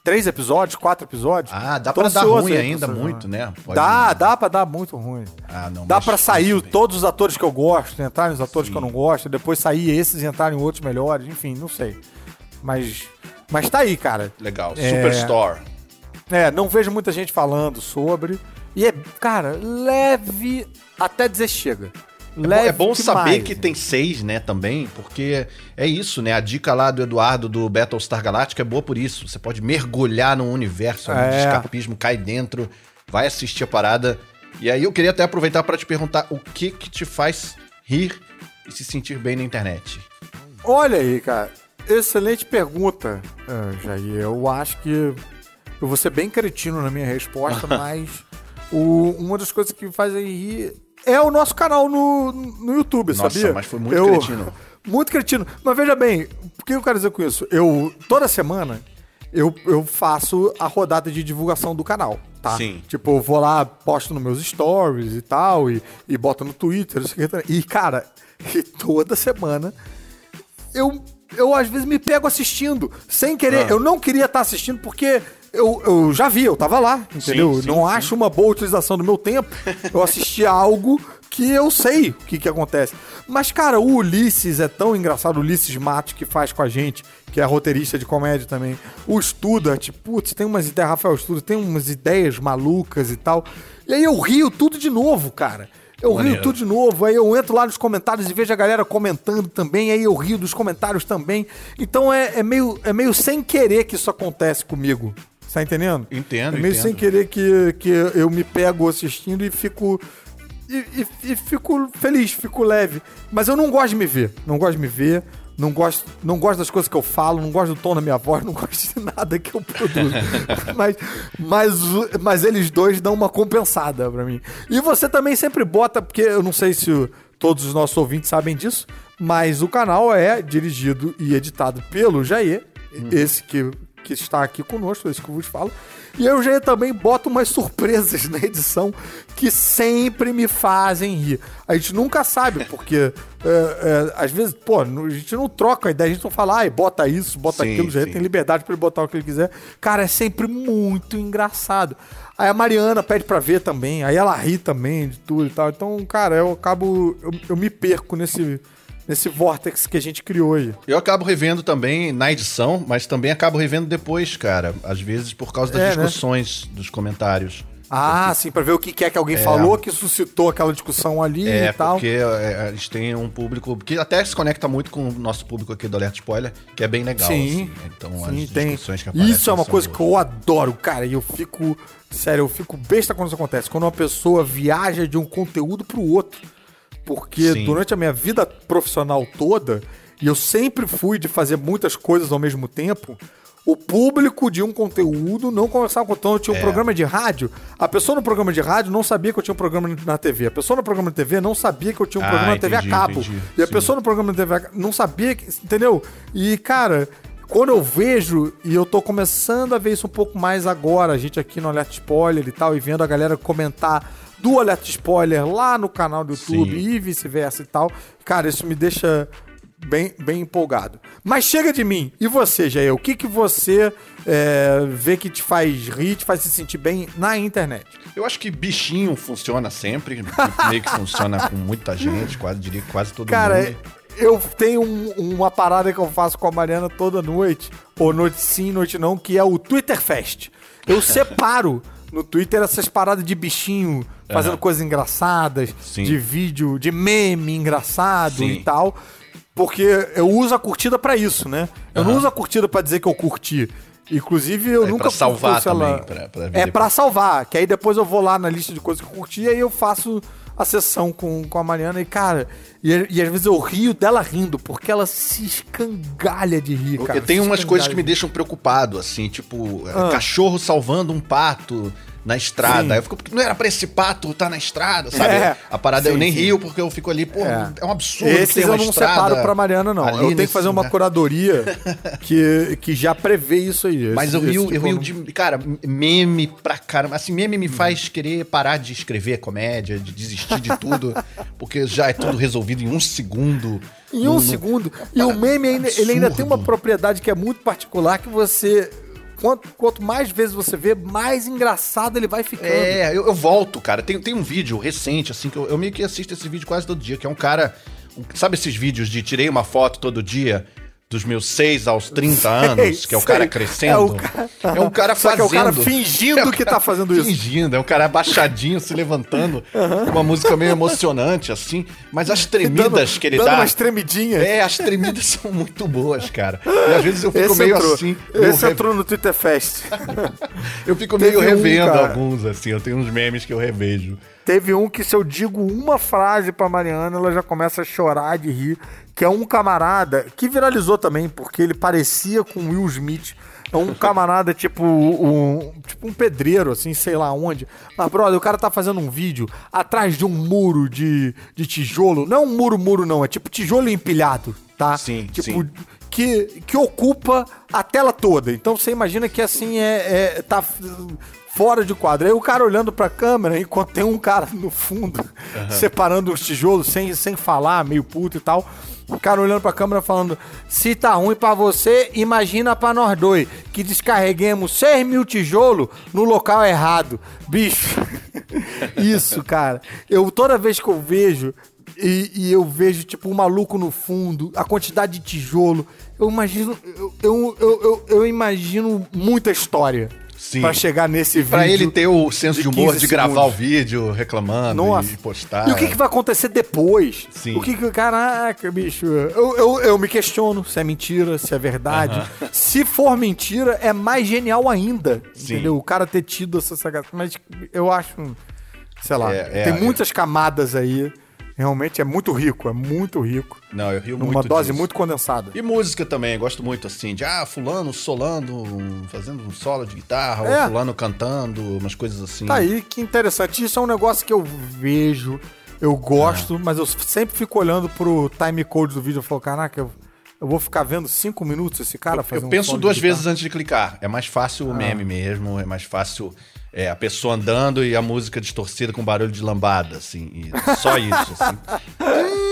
três episódios, quatro episódios. Ah, dá Tô pra dar ruim ainda muito, né? Pode dá, ir. dá pra dar muito ruim. Ah, não. Dá pra sair todos os atores que eu gosto, entrar nos atores Sim. que eu não gosto, depois sair esses e entrar em outros melhores, enfim, não sei. Mas, mas tá aí, cara. Legal. É... Superstore. É, não vejo muita gente falando sobre. E é, cara, leve até dizer chega. Leve é bom, saber que tem seis, né, também, porque é isso, né? A dica lá do Eduardo do Battlestar Galactica é boa por isso. Você pode mergulhar no universo, é. escapismo, cai dentro, vai assistir a parada. E aí eu queria até aproveitar para te perguntar o que que te faz rir e se sentir bem na internet. Olha aí, cara. Excelente pergunta, uh, Jair. Eu acho que eu vou ser bem cretino na minha resposta, [LAUGHS] mas o, uma das coisas que me fazem rir é o nosso canal no, no YouTube, Nossa, sabia? mas foi muito eu, cretino. [LAUGHS] Muito cretino. Mas veja bem, o que eu quero dizer com isso? Eu, toda semana, eu, eu faço a rodada de divulgação do canal, tá? Sim. Tipo, eu vou lá, posto nos meus stories e tal, e, e boto no Twitter, e cara, [LAUGHS] e toda semana eu, eu às vezes me pego assistindo, sem querer. Ah. Eu não queria estar assistindo porque eu, eu já vi, eu tava lá, entendeu? Sim, sim, não sim. acho uma boa utilização do meu tempo eu assisti [LAUGHS] algo que eu sei o que, que acontece. Mas, cara, o Ulisses é tão engraçado, o Ulisses Matos que faz com a gente, que é roteirista de comédia também. O Studart, putz, tem umas ideias, Rafael Studart, tem umas ideias malucas e tal. E aí eu rio tudo de novo, cara. Eu Maneiro. rio tudo de novo, aí eu entro lá nos comentários e vejo a galera comentando também, aí eu rio dos comentários também. Então é, é, meio, é meio sem querer que isso acontece comigo. Tá entendendo? Entendo, É meio entendo. sem querer que, que eu me pego assistindo e fico. E, e, e, fico feliz, fico leve. Mas eu não gosto de me ver. Não gosto de me ver. Não gosto, não gosto das coisas que eu falo, não gosto do tom da minha voz, [LAUGHS] não gosto de nada que eu produzo. [LAUGHS] mas, mas, mas eles dois dão uma compensada pra mim. E você também sempre bota, porque eu não sei se todos os nossos ouvintes sabem disso, mas o canal é dirigido e editado pelo Jair, hum. esse que, que está aqui conosco, esse que eu vos falo. E eu já também boto umas surpresas [LAUGHS] na edição que sempre me fazem rir. A gente nunca sabe, porque [LAUGHS] é, é, às vezes, pô, a gente não troca a ideia, a gente não fala, ai, bota isso, bota sim, aquilo, já tem liberdade para ele botar o que ele quiser. Cara, é sempre muito engraçado. Aí a Mariana pede pra ver também, aí ela ri também de tudo e tal. Então, cara, eu acabo. Eu, eu me perco nesse nesse vortex que a gente criou aí. Eu acabo revendo também na edição, mas também acabo revendo depois, cara. Às vezes por causa das é, né? discussões né? dos comentários. Ah, porque... sim, pra ver o que é que alguém é. falou que suscitou aquela discussão ali é, e tal. porque é, a gente tem um público que até se conecta muito com o nosso público aqui do Alerta Spoiler, que é bem legal. Sim, assim, né? então sim, as tem. discussões que aparecem Isso é uma coisa boas. que eu adoro, cara, e eu fico, sério, eu fico besta quando isso acontece. Quando uma pessoa viaja de um conteúdo pro outro. Porque Sim. durante a minha vida profissional toda, e eu sempre fui de fazer muitas coisas ao mesmo tempo, o público de um conteúdo não conversava com então eu tinha um é. programa de rádio. A pessoa no programa de rádio não sabia que eu tinha um programa na TV. A pessoa no programa de TV não sabia que eu tinha um ah, programa entendi, na TV a cabo. Entendi. E a Sim. pessoa no programa de TV não sabia que, entendeu? E cara, quando eu vejo, e eu tô começando a ver isso um pouco mais agora, a gente aqui no Alerta Spoiler e tal, e vendo a galera comentar do Alerta Spoiler lá no canal do YouTube Sim. e vice-versa e tal. Cara, isso me deixa bem, bem empolgado. Mas chega de mim. E você, Jair? O que, que você é, vê que te faz rir, te faz se sentir bem na internet? Eu acho que bichinho funciona sempre. [LAUGHS] meio que funciona com muita gente, quase diria quase todo Cara, mundo. Cara, eu tenho um, uma parada que eu faço com a Mariana toda noite, ou noite sim, noite não, que é o Twitter Fest. Eu [LAUGHS] separo no Twitter essas paradas de bichinho fazendo uhum. coisas engraçadas, Sim. de vídeo, de meme engraçado Sim. e tal. Porque eu uso a curtida para isso, né? Eu uhum. não uso a curtida para dizer que eu curti. Inclusive, eu é nunca pra salvar também, ela... pra, pra É para salvar, que aí depois eu vou lá na lista de coisas que eu curti e aí eu faço a sessão com, com a Mariana e, cara, e, e às vezes eu rio dela rindo, porque ela se escangalha de rir, cara. Eu tenho umas coisas que me deixam preocupado, assim, tipo, ah. cachorro salvando um pato na estrada. Sim. Eu fico, não era pra esse pato estar tá na estrada, sabe? É. A parada sim, eu nem sim. rio porque eu fico ali, pô, é, é um absurdo. Esses eu não separo pra Mariana, não. Eu tenho nesse, que fazer uma né? curadoria [LAUGHS] que, que já prevê isso aí. Mas esse, eu rio, tipo eu rio de. Cara, meme pra caramba. Assim, meme me faz querer parar de escrever comédia, de desistir de tudo, [LAUGHS] porque já é tudo resolvido em um segundo. Em um no, segundo. No... E o meme ainda, ele ainda tem uma propriedade que é muito particular que você quanto, quanto mais vezes você vê, mais engraçado ele vai ficando. É, eu, eu volto, cara. Tem, tem um vídeo recente, assim, que eu, eu meio que assisto esse vídeo quase todo dia, que é um cara. Sabe esses vídeos de tirei uma foto todo dia? Dos meus 6 aos 30 anos, que é o cara crescendo. É, o cara, é um cara [LAUGHS] fazendo. é o cara fingindo é o que tá fazendo isso. Fingindo, é um cara abaixadinho, se levantando. Uhum. Uma música meio emocionante, assim. Mas as tremidas dando, que ele dando dá. umas tremidinhas. É, as tremidas são muito boas, cara. E às vezes eu fico Esse meio entrou. assim. Esse entrou no Twitter Fest. [LAUGHS] eu fico Teve meio revendo um, alguns, assim. Eu tenho uns memes que eu revejo. Teve um que se eu digo uma frase pra Mariana, ela já começa a chorar de rir que é um camarada que viralizou também, porque ele parecia com Will Smith. É um camarada [LAUGHS] tipo um, tipo um pedreiro, assim, sei lá onde. Mas, brother, o cara tá fazendo um vídeo atrás de um muro de, de tijolo. Não é um muro, muro, não. É tipo tijolo empilhado, tá? Sim, tipo, sim. que, que ocupa a tela toda. Então você imagina que assim é, é tá fora de quadro. Aí o cara olhando pra câmera, enquanto tem um cara no fundo, uhum. [LAUGHS] separando os tijolos, sem, sem falar, meio puto e tal. O cara olhando pra câmera falando: se tá ruim pra você, imagina pra nós dois, que descarreguemos 6 mil tijolos no local errado. Bicho, [LAUGHS] isso, cara. Eu toda vez que eu vejo, e, e, eu vejo, tipo, um maluco no fundo, a quantidade de tijolo. Eu imagino. Eu, eu, eu, eu imagino muita história. Pra chegar nesse vídeo. Pra ele ter o senso de, de humor de gravar o vídeo reclamando Nossa. e postar. E o que, que vai acontecer depois? Sim. O que que. Caraca, bicho. Eu, eu, eu me questiono se é mentira, se é verdade. Uh -huh. Se for mentira, é mais genial ainda. Sim. Entendeu? O cara ter tido essa sagacidade. Mas eu acho. Sei lá. É, é, tem muitas é. camadas aí. Realmente é muito rico, é muito rico. Não, eu rio muito. Uma dose disso. muito condensada. E música também, gosto muito assim, de ah, fulano solando, fazendo um solo de guitarra, é. ou fulano cantando, umas coisas assim. Tá aí, que interessante. Isso é um negócio que eu vejo, eu gosto, é. mas eu sempre fico olhando pro time code do vídeo e falo, caraca, eu, eu vou ficar vendo cinco minutos esse cara fazendo Eu, eu penso duas vezes antes de clicar. É mais fácil o ah. meme mesmo, é mais fácil é, a pessoa andando e a música distorcida com barulho de lambada, assim. só isso, assim. [LAUGHS]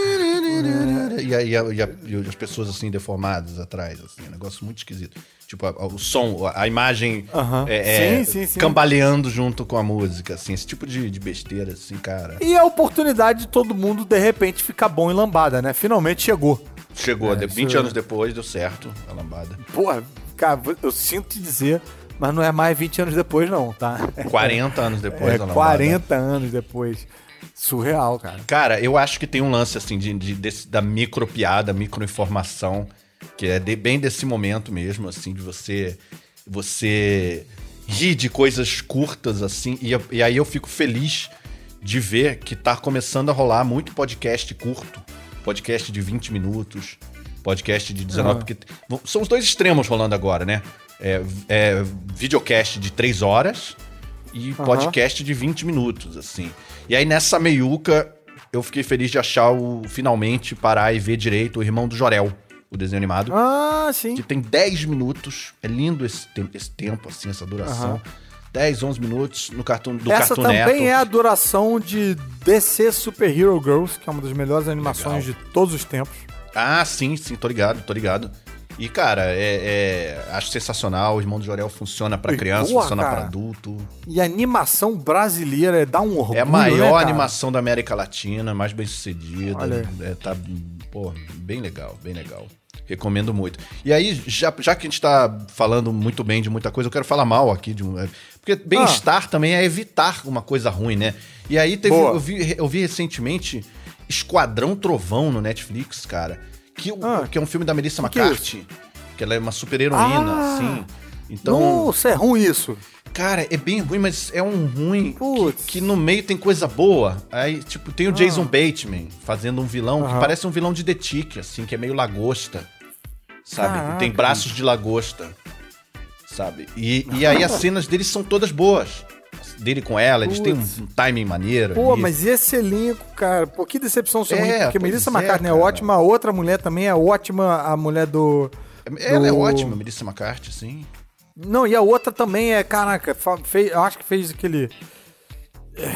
E, a, e, a, e, a, e, as pessoas, assim, deformadas atrás, assim. É um negócio muito esquisito. Tipo, o som, a imagem é, sim, sim, sim. cambaleando junto com a música, assim. Esse tipo de, de besteira, assim, cara. E a oportunidade de todo mundo, de repente, ficar bom em lambada, né? Finalmente chegou. Chegou, é, 20 anos depois, deu certo a lambada. Porra, cara, eu sinto te dizer mas não é mais 20 anos depois, não, tá? 40 anos depois, é, 40 anos depois. Surreal, cara. Cara, eu acho que tem um lance, assim, de, de desse, da micro piada, micro informação, que é de, bem desse momento mesmo, assim, de você. Você rir de coisas curtas, assim, e, e aí eu fico feliz de ver que tá começando a rolar muito podcast curto, podcast de 20 minutos, podcast de 19, uhum. porque são os dois extremos rolando agora, né? É, é, videocast de 3 horas e uhum. podcast de 20 minutos, assim. E aí nessa meiuca eu fiquei feliz de achar o finalmente parar e ver direito o Irmão do Jorel, o desenho animado. Ah, sim. Que tem 10 minutos. É lindo esse, tempo, esse tempo assim, essa duração. Uhum. 10, 11 minutos no cartoon do Essa Cartoon também Neto. é a duração de DC Super Hero Girls, que é uma das melhores animações Legal. de todos os tempos. Ah, sim, sim, tô ligado, tô ligado. E, cara, é, é, acho sensacional. O Irmão do Jorel funciona para criança, boa, funciona para adulto. E a animação brasileira é dá um orgulho, É a maior né, animação da América Latina, mais bem sucedida. É, tá, pô, bem legal, bem legal. Recomendo muito. E aí, já, já que a gente tá falando muito bem de muita coisa, eu quero falar mal aqui de um. É, porque bem-estar ah. também é evitar uma coisa ruim, né? E aí teve. Eu vi, eu vi recentemente Esquadrão Trovão no Netflix, cara. Que, ah, que é um filme da Melissa que McCarthy. Que, que ela é uma super heroína, ah, assim. Então. Nossa, é ruim isso. Cara, é bem ruim, mas é um ruim que, que, no meio tem coisa boa. Aí, tipo, tem o ah. Jason Bateman fazendo um vilão que parece um vilão de The Tick, assim, que é meio lagosta. Sabe? Caraca. Tem braços de lagosta. Sabe? E, e aí as cenas deles são todas boas dele com ela, eles têm um, timing maneiro. Pô, ali. mas esse elenco, cara, pô, que decepção sua é, porque Melissa é, McCarthy é ótima, a outra mulher também é ótima, a mulher do... Ela é do... é ótima, Melissa McCarthy, sim. Não, e a outra também é, caraca, fez, eu acho que fez aquele...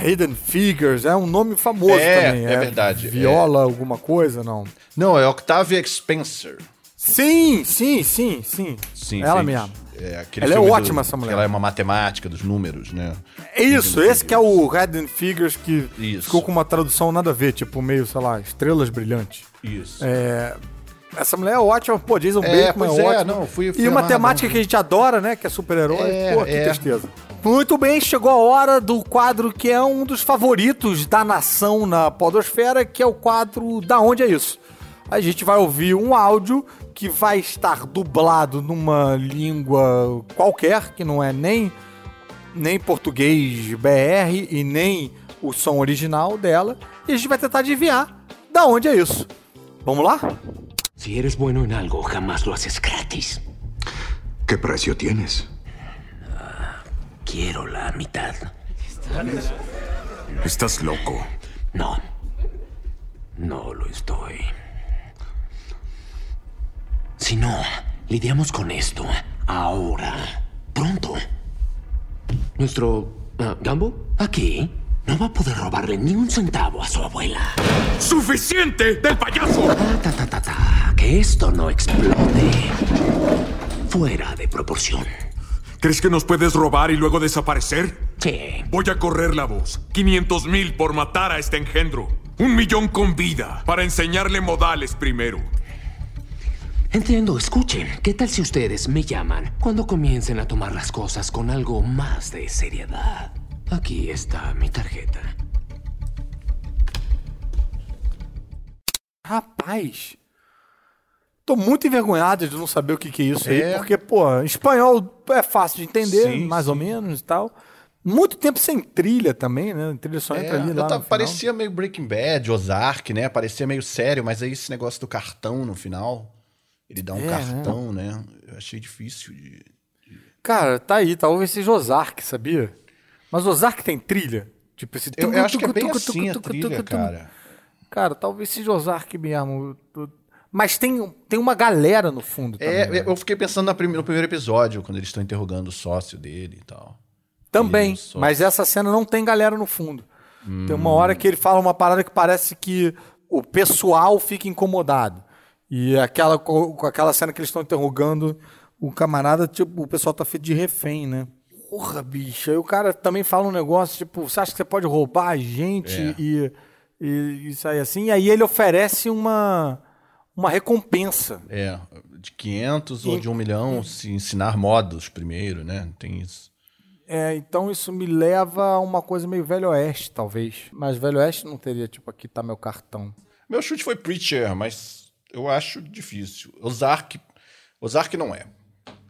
Hidden Figures, é um nome famoso é, também. É, é verdade. Viola, é. alguma coisa, não? Não, é Octavia Spencer. Sim, sim, sim, sim. Sim, Ela mesma. É, ela é ótima, do, essa mulher. Ela é uma matemática dos números, né? É isso, esse que é o Hidden Figures que isso. ficou com uma tradução nada a ver, tipo meio, sei lá, estrelas brilhantes. Isso. É, essa mulher é ótima, pô, Jason é, Bateman é, é ótimo. Não, fui, fui e uma temática que a gente adora, né? Que é super-herói. É, pô, que é. tristeza. Muito bem, chegou a hora do quadro que é um dos favoritos da nação na podosfera, que é o quadro Da Onde É Isso? A gente vai ouvir um áudio que vai estar dublado numa língua qualquer, que não é nem, nem português BR e nem o som original dela, e a gente vai tentar adivinhar da onde é isso. Vamos lá? Si eres bueno en algo, jamás lo haces gratis. ¿Qué precio tienes? Uh, quiero la mitad. ¿Estás loco? No. No lo estoy. Si no, lidiamos con esto ahora. Pronto. Nuestro ah, Gambo aquí no va a poder robarle ni un centavo a su abuela. ¡Suficiente del payaso! Ta, ta, ta, ta, ta. Que esto no explote. Fuera de proporción. ¿Crees que nos puedes robar y luego desaparecer? Sí. Voy a correr la voz. 500 mil por matar a este engendro. Un millón con vida para enseñarle modales primero. Entiendo, escuchen. ¿Qué tal si ustedes me llaman cuando comiencen a tomar las cosas con algo más de seriedad? Aquí está mi tarjeta. Rapaz. Tô muito envergonhado de não saber o que, que é isso É. aí, porque, pô, espanhol é fácil de entender, Sim, mais ou menos e tal. Muito tempo sem trilha também, né? A trilha só entra É, ali eu lá. tava- no final. parecia meio Breaking Bad, Ozark, né? Parecia meio sério, mas aí esse negócio do cartão no final. Ele dá um É, cartão, né? Eu achei difícil de. Cara, tá aí, talvez seja Ozark, sabia? Mas Ozark tem trilha? Tipo esse Eu, eu acho que é bem assim a trilha, cara. Cara, talvez seja Ozark mesmo. Mas tem, tem uma galera no fundo também. É, né? eu fiquei pensando no primeiro episódio, quando eles estão interrogando o sócio dele e tal. Também, Isso. mas essa cena não tem galera no fundo. Tem uma Hum. hora que ele fala uma parada que parece que o pessoal fica incomodado. E aquela, com aquela cena que eles estão interrogando o camarada, tipo, o pessoal tá feito de refém, né? Porra, bicho. Aí o cara também fala um negócio, tipo, você acha que você pode roubar a gente É. e, e isso aí assim? E aí ele oferece uma, uma recompensa. É, de 500 ou E- de um milhão, se ensinar modos primeiro, né? Tem isso. É, então isso me leva a uma coisa meio Velho Oeste, talvez. Mas Velho Oeste não teria, tipo, aqui tá meu cartão. Meu chute foi Preacher, mas eu acho difícil. Ozark, Ozark não é.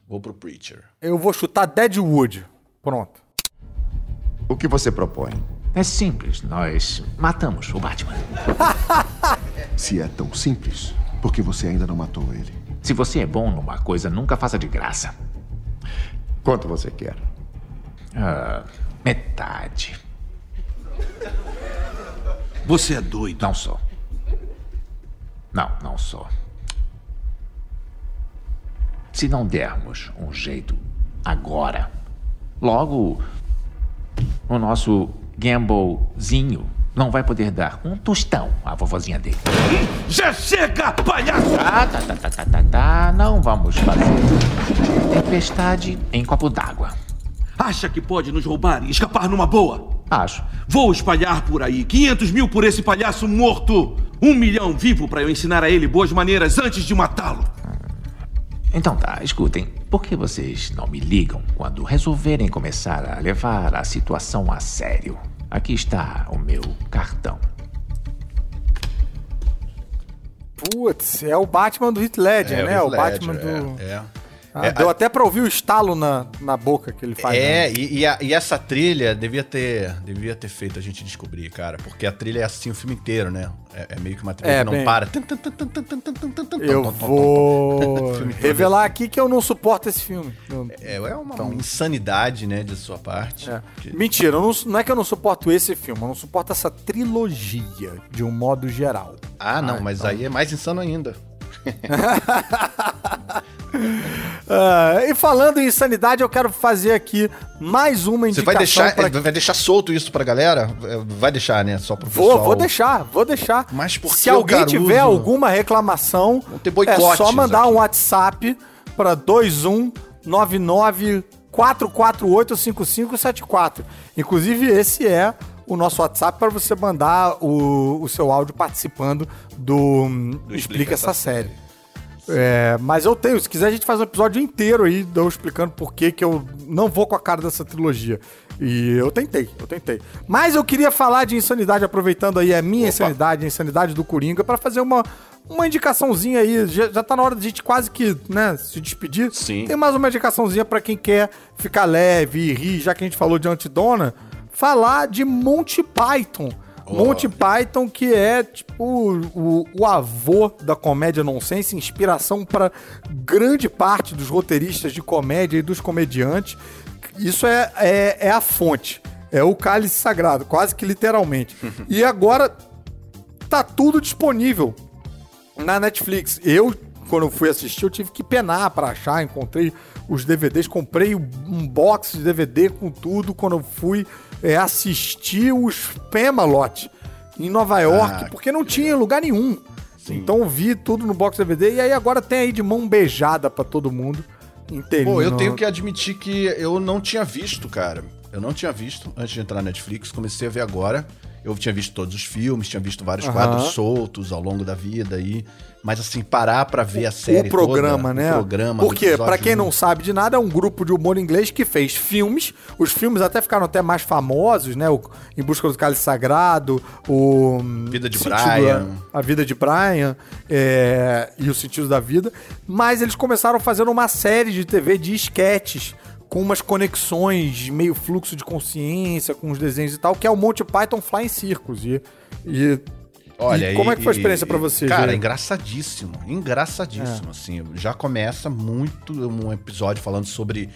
Vou pro Preacher. Eu vou chutar Deadwood. Pronto. O que você propõe? É simples, nós matamos o Batman. [LAUGHS] Se é tão simples, por que você ainda não matou ele? Se você é bom numa coisa, nunca faça de graça. Quanto você quer? Ah, metade. Você é doido. Não sou. Não, não sou. Se não dermos um jeito agora, logo o nosso Gamblezinho não vai poder dar um tostão à vovozinha dele. Já chega, palhaço! Ah, tá, tá, tá, tá, tá, tá. Não vamos fazer tempestade em copo d'água. Acha que pode nos roubar e escapar numa boa? Acho. Vou espalhar por aí 500 mil por esse palhaço morto. Um milhão vivo para eu ensinar a ele boas maneiras antes de matá-lo. Então tá, escutem. Por que vocês não me ligam quando resolverem começar a levar a situação a sério? Aqui está o meu cartão. Putz, é o Batman do Heath Ledger, É, né? Heath O Batman Ledger, do. É. Ah, É, deu até pra ouvir o estalo na, na boca que ele faz. É, né? e, e a- e essa trilha devia ter, devia ter feito a gente descobrir, cara. Porque a trilha é assim o filme inteiro, né? É, é meio que uma trilha É, que não bem- para. Eu vou revelar aqui que eu não suporto esse filme. É, é uma insanidade, né, de sua parte. É. Que- Mentira, não, não é que eu não suporto esse filme, eu não suporto essa trilogia, de um modo geral. Ah, não, Ah, mas então. aí é mais insano ainda. [LAUGHS] Ah, e falando em insanidade, eu quero fazer aqui mais uma Você indicação. vai deixar, pra- vai deixar solto isso pra galera? É, Vai deixar, né? Só pro Vou, pessoal. vou deixar, vou deixar. Mas por Se alguém Caruso? tiver alguma reclamação, é só mandar aqui. um WhatsApp para 2199 448 5574. Inclusive, esse é o nosso WhatsApp para você mandar o, o seu áudio participando do, Explica, essa série. É, mas eu tenho, se quiser a gente faz um episódio inteiro aí, eu explicando por que que eu não vou com a cara dessa trilogia. E eu tentei, eu tentei. Mas eu queria falar de insanidade, aproveitando aí a minha insanidade, a insanidade do Coringa, pra fazer uma, uma indicaçãozinha aí. Já, já tá na hora de a gente quase que, né, se despedir. Sim. Tem mais uma indicaçãozinha pra quem quer ficar leve e rir, já que a gente falou de Antidona, falar de Monty Python. Monty Python, que é tipo o, o avô da comédia nonsense, inspiração para grande parte dos roteiristas de comédia e dos comediantes. Isso é, é, é a fonte, é o cálice sagrado, quase que literalmente. [LAUGHS] e agora tá tudo disponível na Netflix. Eu quando fui assistir, eu tive que penar pra achar. Encontrei os DVDs, comprei um box de DVD com tudo quando eu fui é, assistir os Pemalot em Nova York, Ah, porque não tinha lugar nenhum. Então eu vi tudo no box DVD e aí agora tem aí de mão beijada pra todo mundo. Inteirinho. Pô, eu tenho que admitir que eu não tinha visto, cara. Eu não tinha visto antes de entrar na Netflix, comecei a ver agora. Eu tinha visto todos os filmes, tinha visto vários Aham. quadros soltos ao longo da vida aí. Mas assim, parar pra ver a série o programa, toda, né? O programa. Porque, pra quem não sabe de nada, é um grupo de humor inglês que fez filmes. Os filmes até ficaram até mais famosos, né? O Em Busca do Cálice Sagrado, o... hum, Vida de Sentido Brian. A Vida de Brian é, e o Sentido da Vida. Mas eles começaram fazendo uma série de TV de esquetes com umas conexões, meio fluxo de consciência, com os desenhos e tal, que é o Monty Python Flying Circus. E, e Olha, e como e- é que foi a experiência pra você, Cara, Jair? engraçadíssimo. Engraçadíssimo, assim. Já começa muito um episódio falando sobre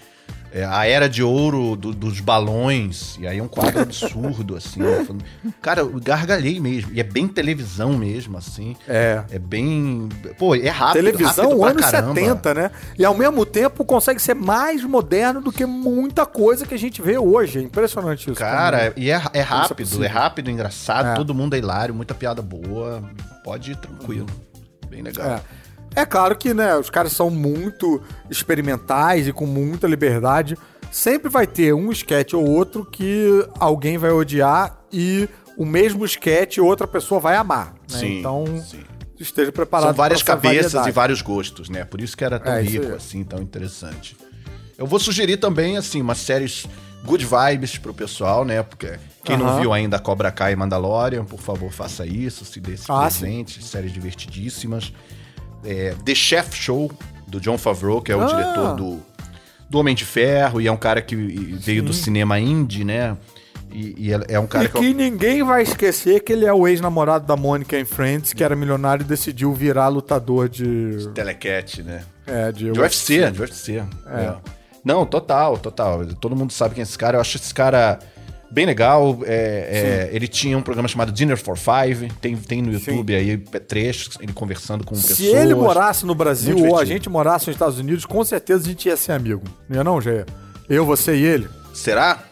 é, a era de ouro do- dos balões. E aí é um quadro absurdo, assim. falando- Cara, eu gargalhei mesmo. E é bem televisão mesmo, assim. É. É bem. Pô, é rápido. Televisão rápido anos caramba. 70, né? E ao mesmo tempo consegue ser mais moderno do que muita coisa que a gente vê hoje. É impressionante isso. Cara, e é, é é rápido, possível. é rápido, engraçado, É. todo mundo é hilário, muita piada boa. Pode ir tranquilo. Bem legal. É. É claro que, né, os caras são muito experimentais e com muita liberdade. Sempre vai ter um sketch ou outro que alguém vai odiar e o mesmo sketch outra pessoa vai amar. né? Sim, Então, sim. esteja preparado São várias cabeças variedade. e vários gostos, né? Por isso que era tão É, rico, assim, tão interessante. Eu vou sugerir também, assim, umas séries good vibes pro pessoal, né? Porque quem não viu ainda Cobra Kai e Mandalorian, por favor, faça isso, se dê esse Ah, presente. Séries divertidíssimas. É, The Chef Show, do John Favreau, que é o Ah. diretor do, do Homem de Ferro, e é um cara que veio do cinema indie, né? E, e é- é um cara E que... eu- que ninguém vai esquecer que ele é o ex-namorado da Mônica em Friends, que era milionário e decidiu virar lutador de. Telecat, né? É, de, De UFC, de UFC. é. Não, total, total. Todo mundo sabe quem é esse cara. Eu acho esse cara bem legal. É, é, ele tinha um programa chamado Dinner for Five. Tem, tem no YouTube aí trechos, ele conversando com Se pessoas. ele morasse no Brasil ou a gente morasse nos Estados Unidos, com certeza a gente ia ser amigo. Não é não, Jair? Eu, você e ele. Será?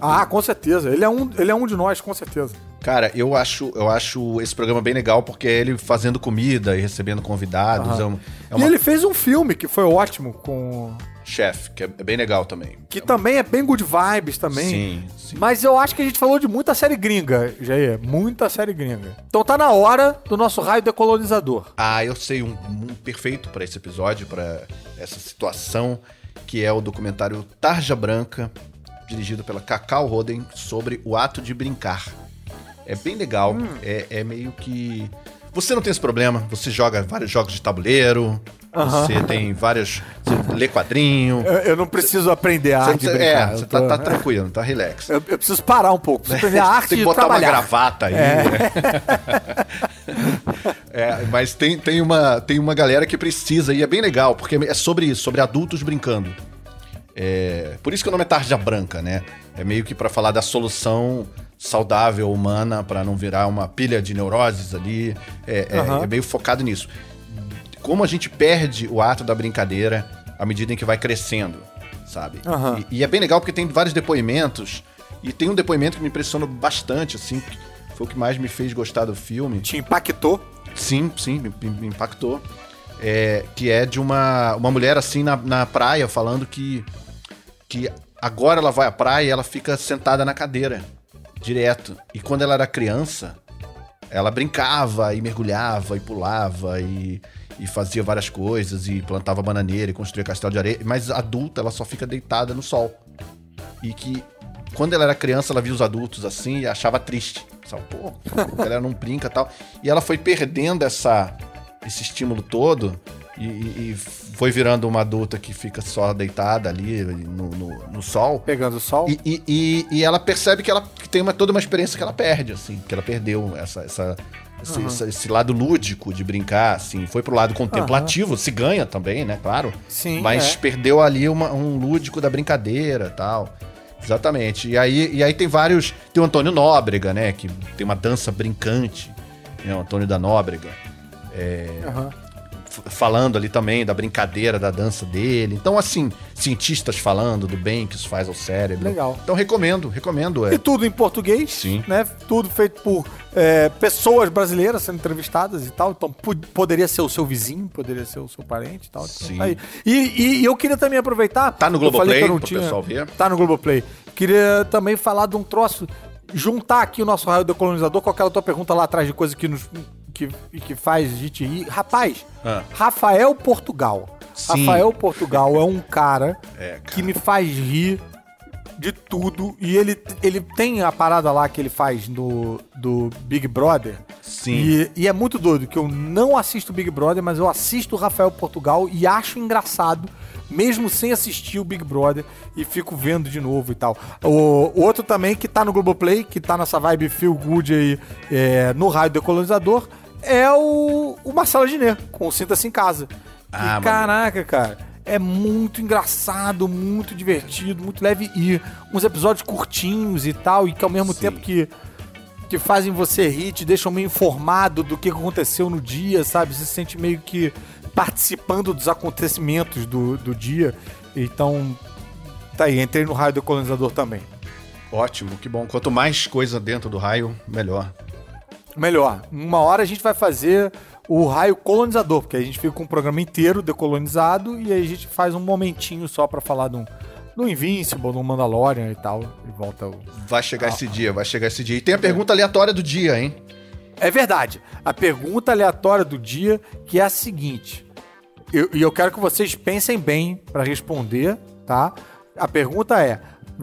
Ah, com certeza. Ele é um, ele é um de nós, com certeza. Cara, eu acho, eu acho esse programa bem legal porque é ele fazendo comida e recebendo convidados. É, um, é E uma ele fez um filme que foi ótimo, com. Chefe, que é bem legal também. Que também é bem good vibes também. Sim, sim. Mas eu acho que a gente falou de muita série gringa, Jair. Muita série gringa. Então tá na hora do nosso raio decolonizador. Ah, eu sei um, um perfeito para esse episódio, para essa situação, que é o documentário Tarja Branca, dirigido pela Cacau Roden, sobre o ato de brincar. É bem legal, Hum. é, é meio que. Você não tem esse problema, você joga vários jogos de tabuleiro, Aham. você tem vários. Você lê quadrinho. Eu, eu não preciso aprender a Você- arte é, brincar. você Eu tá, tô- tá tranquilo, tá relax. Eu, eu preciso parar um pouco. Preciso aprender a [LAUGHS] arte tem que botar trabalhar. uma gravata aí. É. É, mas tem, tem, uma, tem uma galera que precisa, e é bem legal, porque é sobre isso, sobre adultos brincando. É, por isso que o nome é Tarja Branca, né? É meio que pra falar da solução saudável humana pra não virar uma pilha de neuroses ali. É, é- Aham. é meio focado nisso. Como a gente perde o ato da brincadeira à medida em que vai crescendo, sabe? Aham. E, e é bem legal porque tem vários depoimentos. E tem um depoimento que me impressionou bastante, assim, que foi o que mais me fez gostar do filme. Te impactou? Sim, sim, me, me- me impactou. É, que é de uma, uma mulher assim na, na praia falando que, que agora ela vai à praia e ela fica sentada na cadeira, direto. E quando ela era criança, ela brincava e mergulhava e pulava e, e fazia várias coisas e plantava bananeira e construía castelo de areia. Mas adulta, ela só fica deitada no sol. E que quando ela era criança, ela via os adultos assim e achava triste. Sabe, pô, a galera não brinca e tal. E ela foi perdendo essa, esse estímulo todo e, e- e foi virando uma adulta que fica só deitada ali no, no, no sol. Pegando o sol? E, e, e- e ela percebe que ela que tem uma, toda uma experiência que ela perde, assim, que ela perdeu essa, essa, esse, Aham. essa- esse lado lúdico de brincar, assim, foi pro lado contemplativo, se ganha também, né, claro. Sim, Mas é. perdeu ali uma- um lúdico da brincadeira tal. Exatamente. E aí, e aí tem vários. Tem o Antônio Nóbrega, né? Que tem uma dança brincante. Né, o Antônio da Nóbrega. É, Aham. Falando ali também da brincadeira, da dança dele. Então, assim, cientistas falando do bem que isso faz ao cérebro. Legal. Então, recomendo, recomendo. É. E tudo em português, Sim. né? Tudo feito por é, pessoas brasileiras sendo entrevistadas e tal. Então po- poderia ser o seu vizinho, poderia ser o seu parente e tal. Então, Sim. tá aí. E, e- eu queria também aproveitar. Tá no Globoplay, que eu não pro tinha- pessoal ver. Tá no Globoplay. Queria também falar de um troço. Juntar aqui o nosso raio decolonizador com aquela tua pergunta lá atrás de coisa que nos. Que, que faz a gente rir. Rapaz, Ah. Rafael Portugal. Sim. Rafael Portugal é um cara [LAUGHS] É, que me faz rir de tudo. E ele, ele tem a parada lá que ele faz no, do Big Brother. Sim. E, e é muito doido que eu não assisto Big Brother, mas eu assisto o Rafael Portugal e acho engraçado, mesmo sem assistir o Big Brother, e fico vendo de novo e tal. O, o outro também que tá no Globoplay, que tá nessa vibe feel good aí é, no Raio Decolonizador, é o, o Marcelo Diné, com o Sinta-se em Casa. Ah, e, caraca, cara. É muito engraçado, muito divertido, muito leve e uns episódios curtinhos e tal, e que ao mesmo tempo que que fazem você rir, te deixam meio informado do que aconteceu no dia, sabe? Você se sente meio que participando dos acontecimentos do, do dia. Então, tá aí, entrei no raio do colonizador também. Ótimo, que bom. Quanto mais coisa dentro do raio, melhor. Melhor, uma hora a gente vai fazer o raio colonizador, porque a gente fica com um programa inteiro decolonizado e aí a gente faz um momentinho só pra falar do, do Invincible, do Mandalorian e tal, e volta o... Vai chegar esse dia, vai chegar esse dia. E tem a pergunta aleatória do dia, hein? É verdade. A pergunta aleatória do dia que é a seguinte. Eu- E eu, quero que vocês pensem bem pra responder, tá? A pergunta é: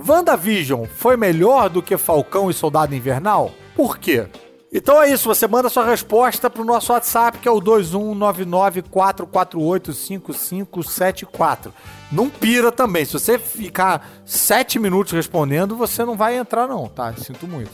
WandaVision foi melhor do que Falcão e Soldado Invernal? Por quê? Então é isso, você manda sua resposta pro nosso WhatsApp, que é o 21994485574. Não pira também. Se você ficar sete minutos respondendo, você não vai entrar, não, tá? Sinto muito.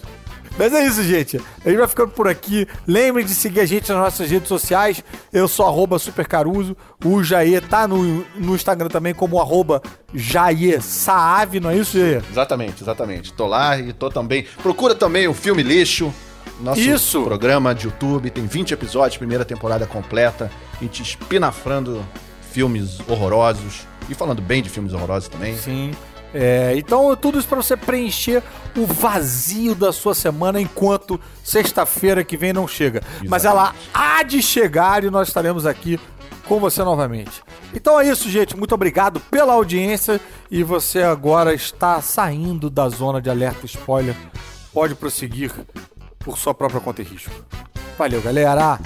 Mas é isso, gente. A gente vai ficando por aqui. Lembrem de seguir a gente nas nossas redes sociais. Eu sou arroba supercaruso. O Jair tá no, no Instagram também como arroba Jair Saave, não é isso, Jair? Exatamente, exatamente. Tô lá e tô também. Procura também o Filme Lixo. Nosso Isso. programa de YouTube. Tem 20 episódios, primeira temporada completa. A gente espinafrando filmes horrorosos. E falando bem de filmes horrorosos também. Sim. É, então, tudo isso pra você preencher o vazio da sua semana enquanto sexta-feira que vem não chega. Mas ela há de chegar e nós estaremos aqui com você novamente. Então é isso, gente. Muito obrigado pela audiência e você agora está saindo da zona de alerta spoiler. Pode prosseguir por sua própria conta e risco. Valeu, galera!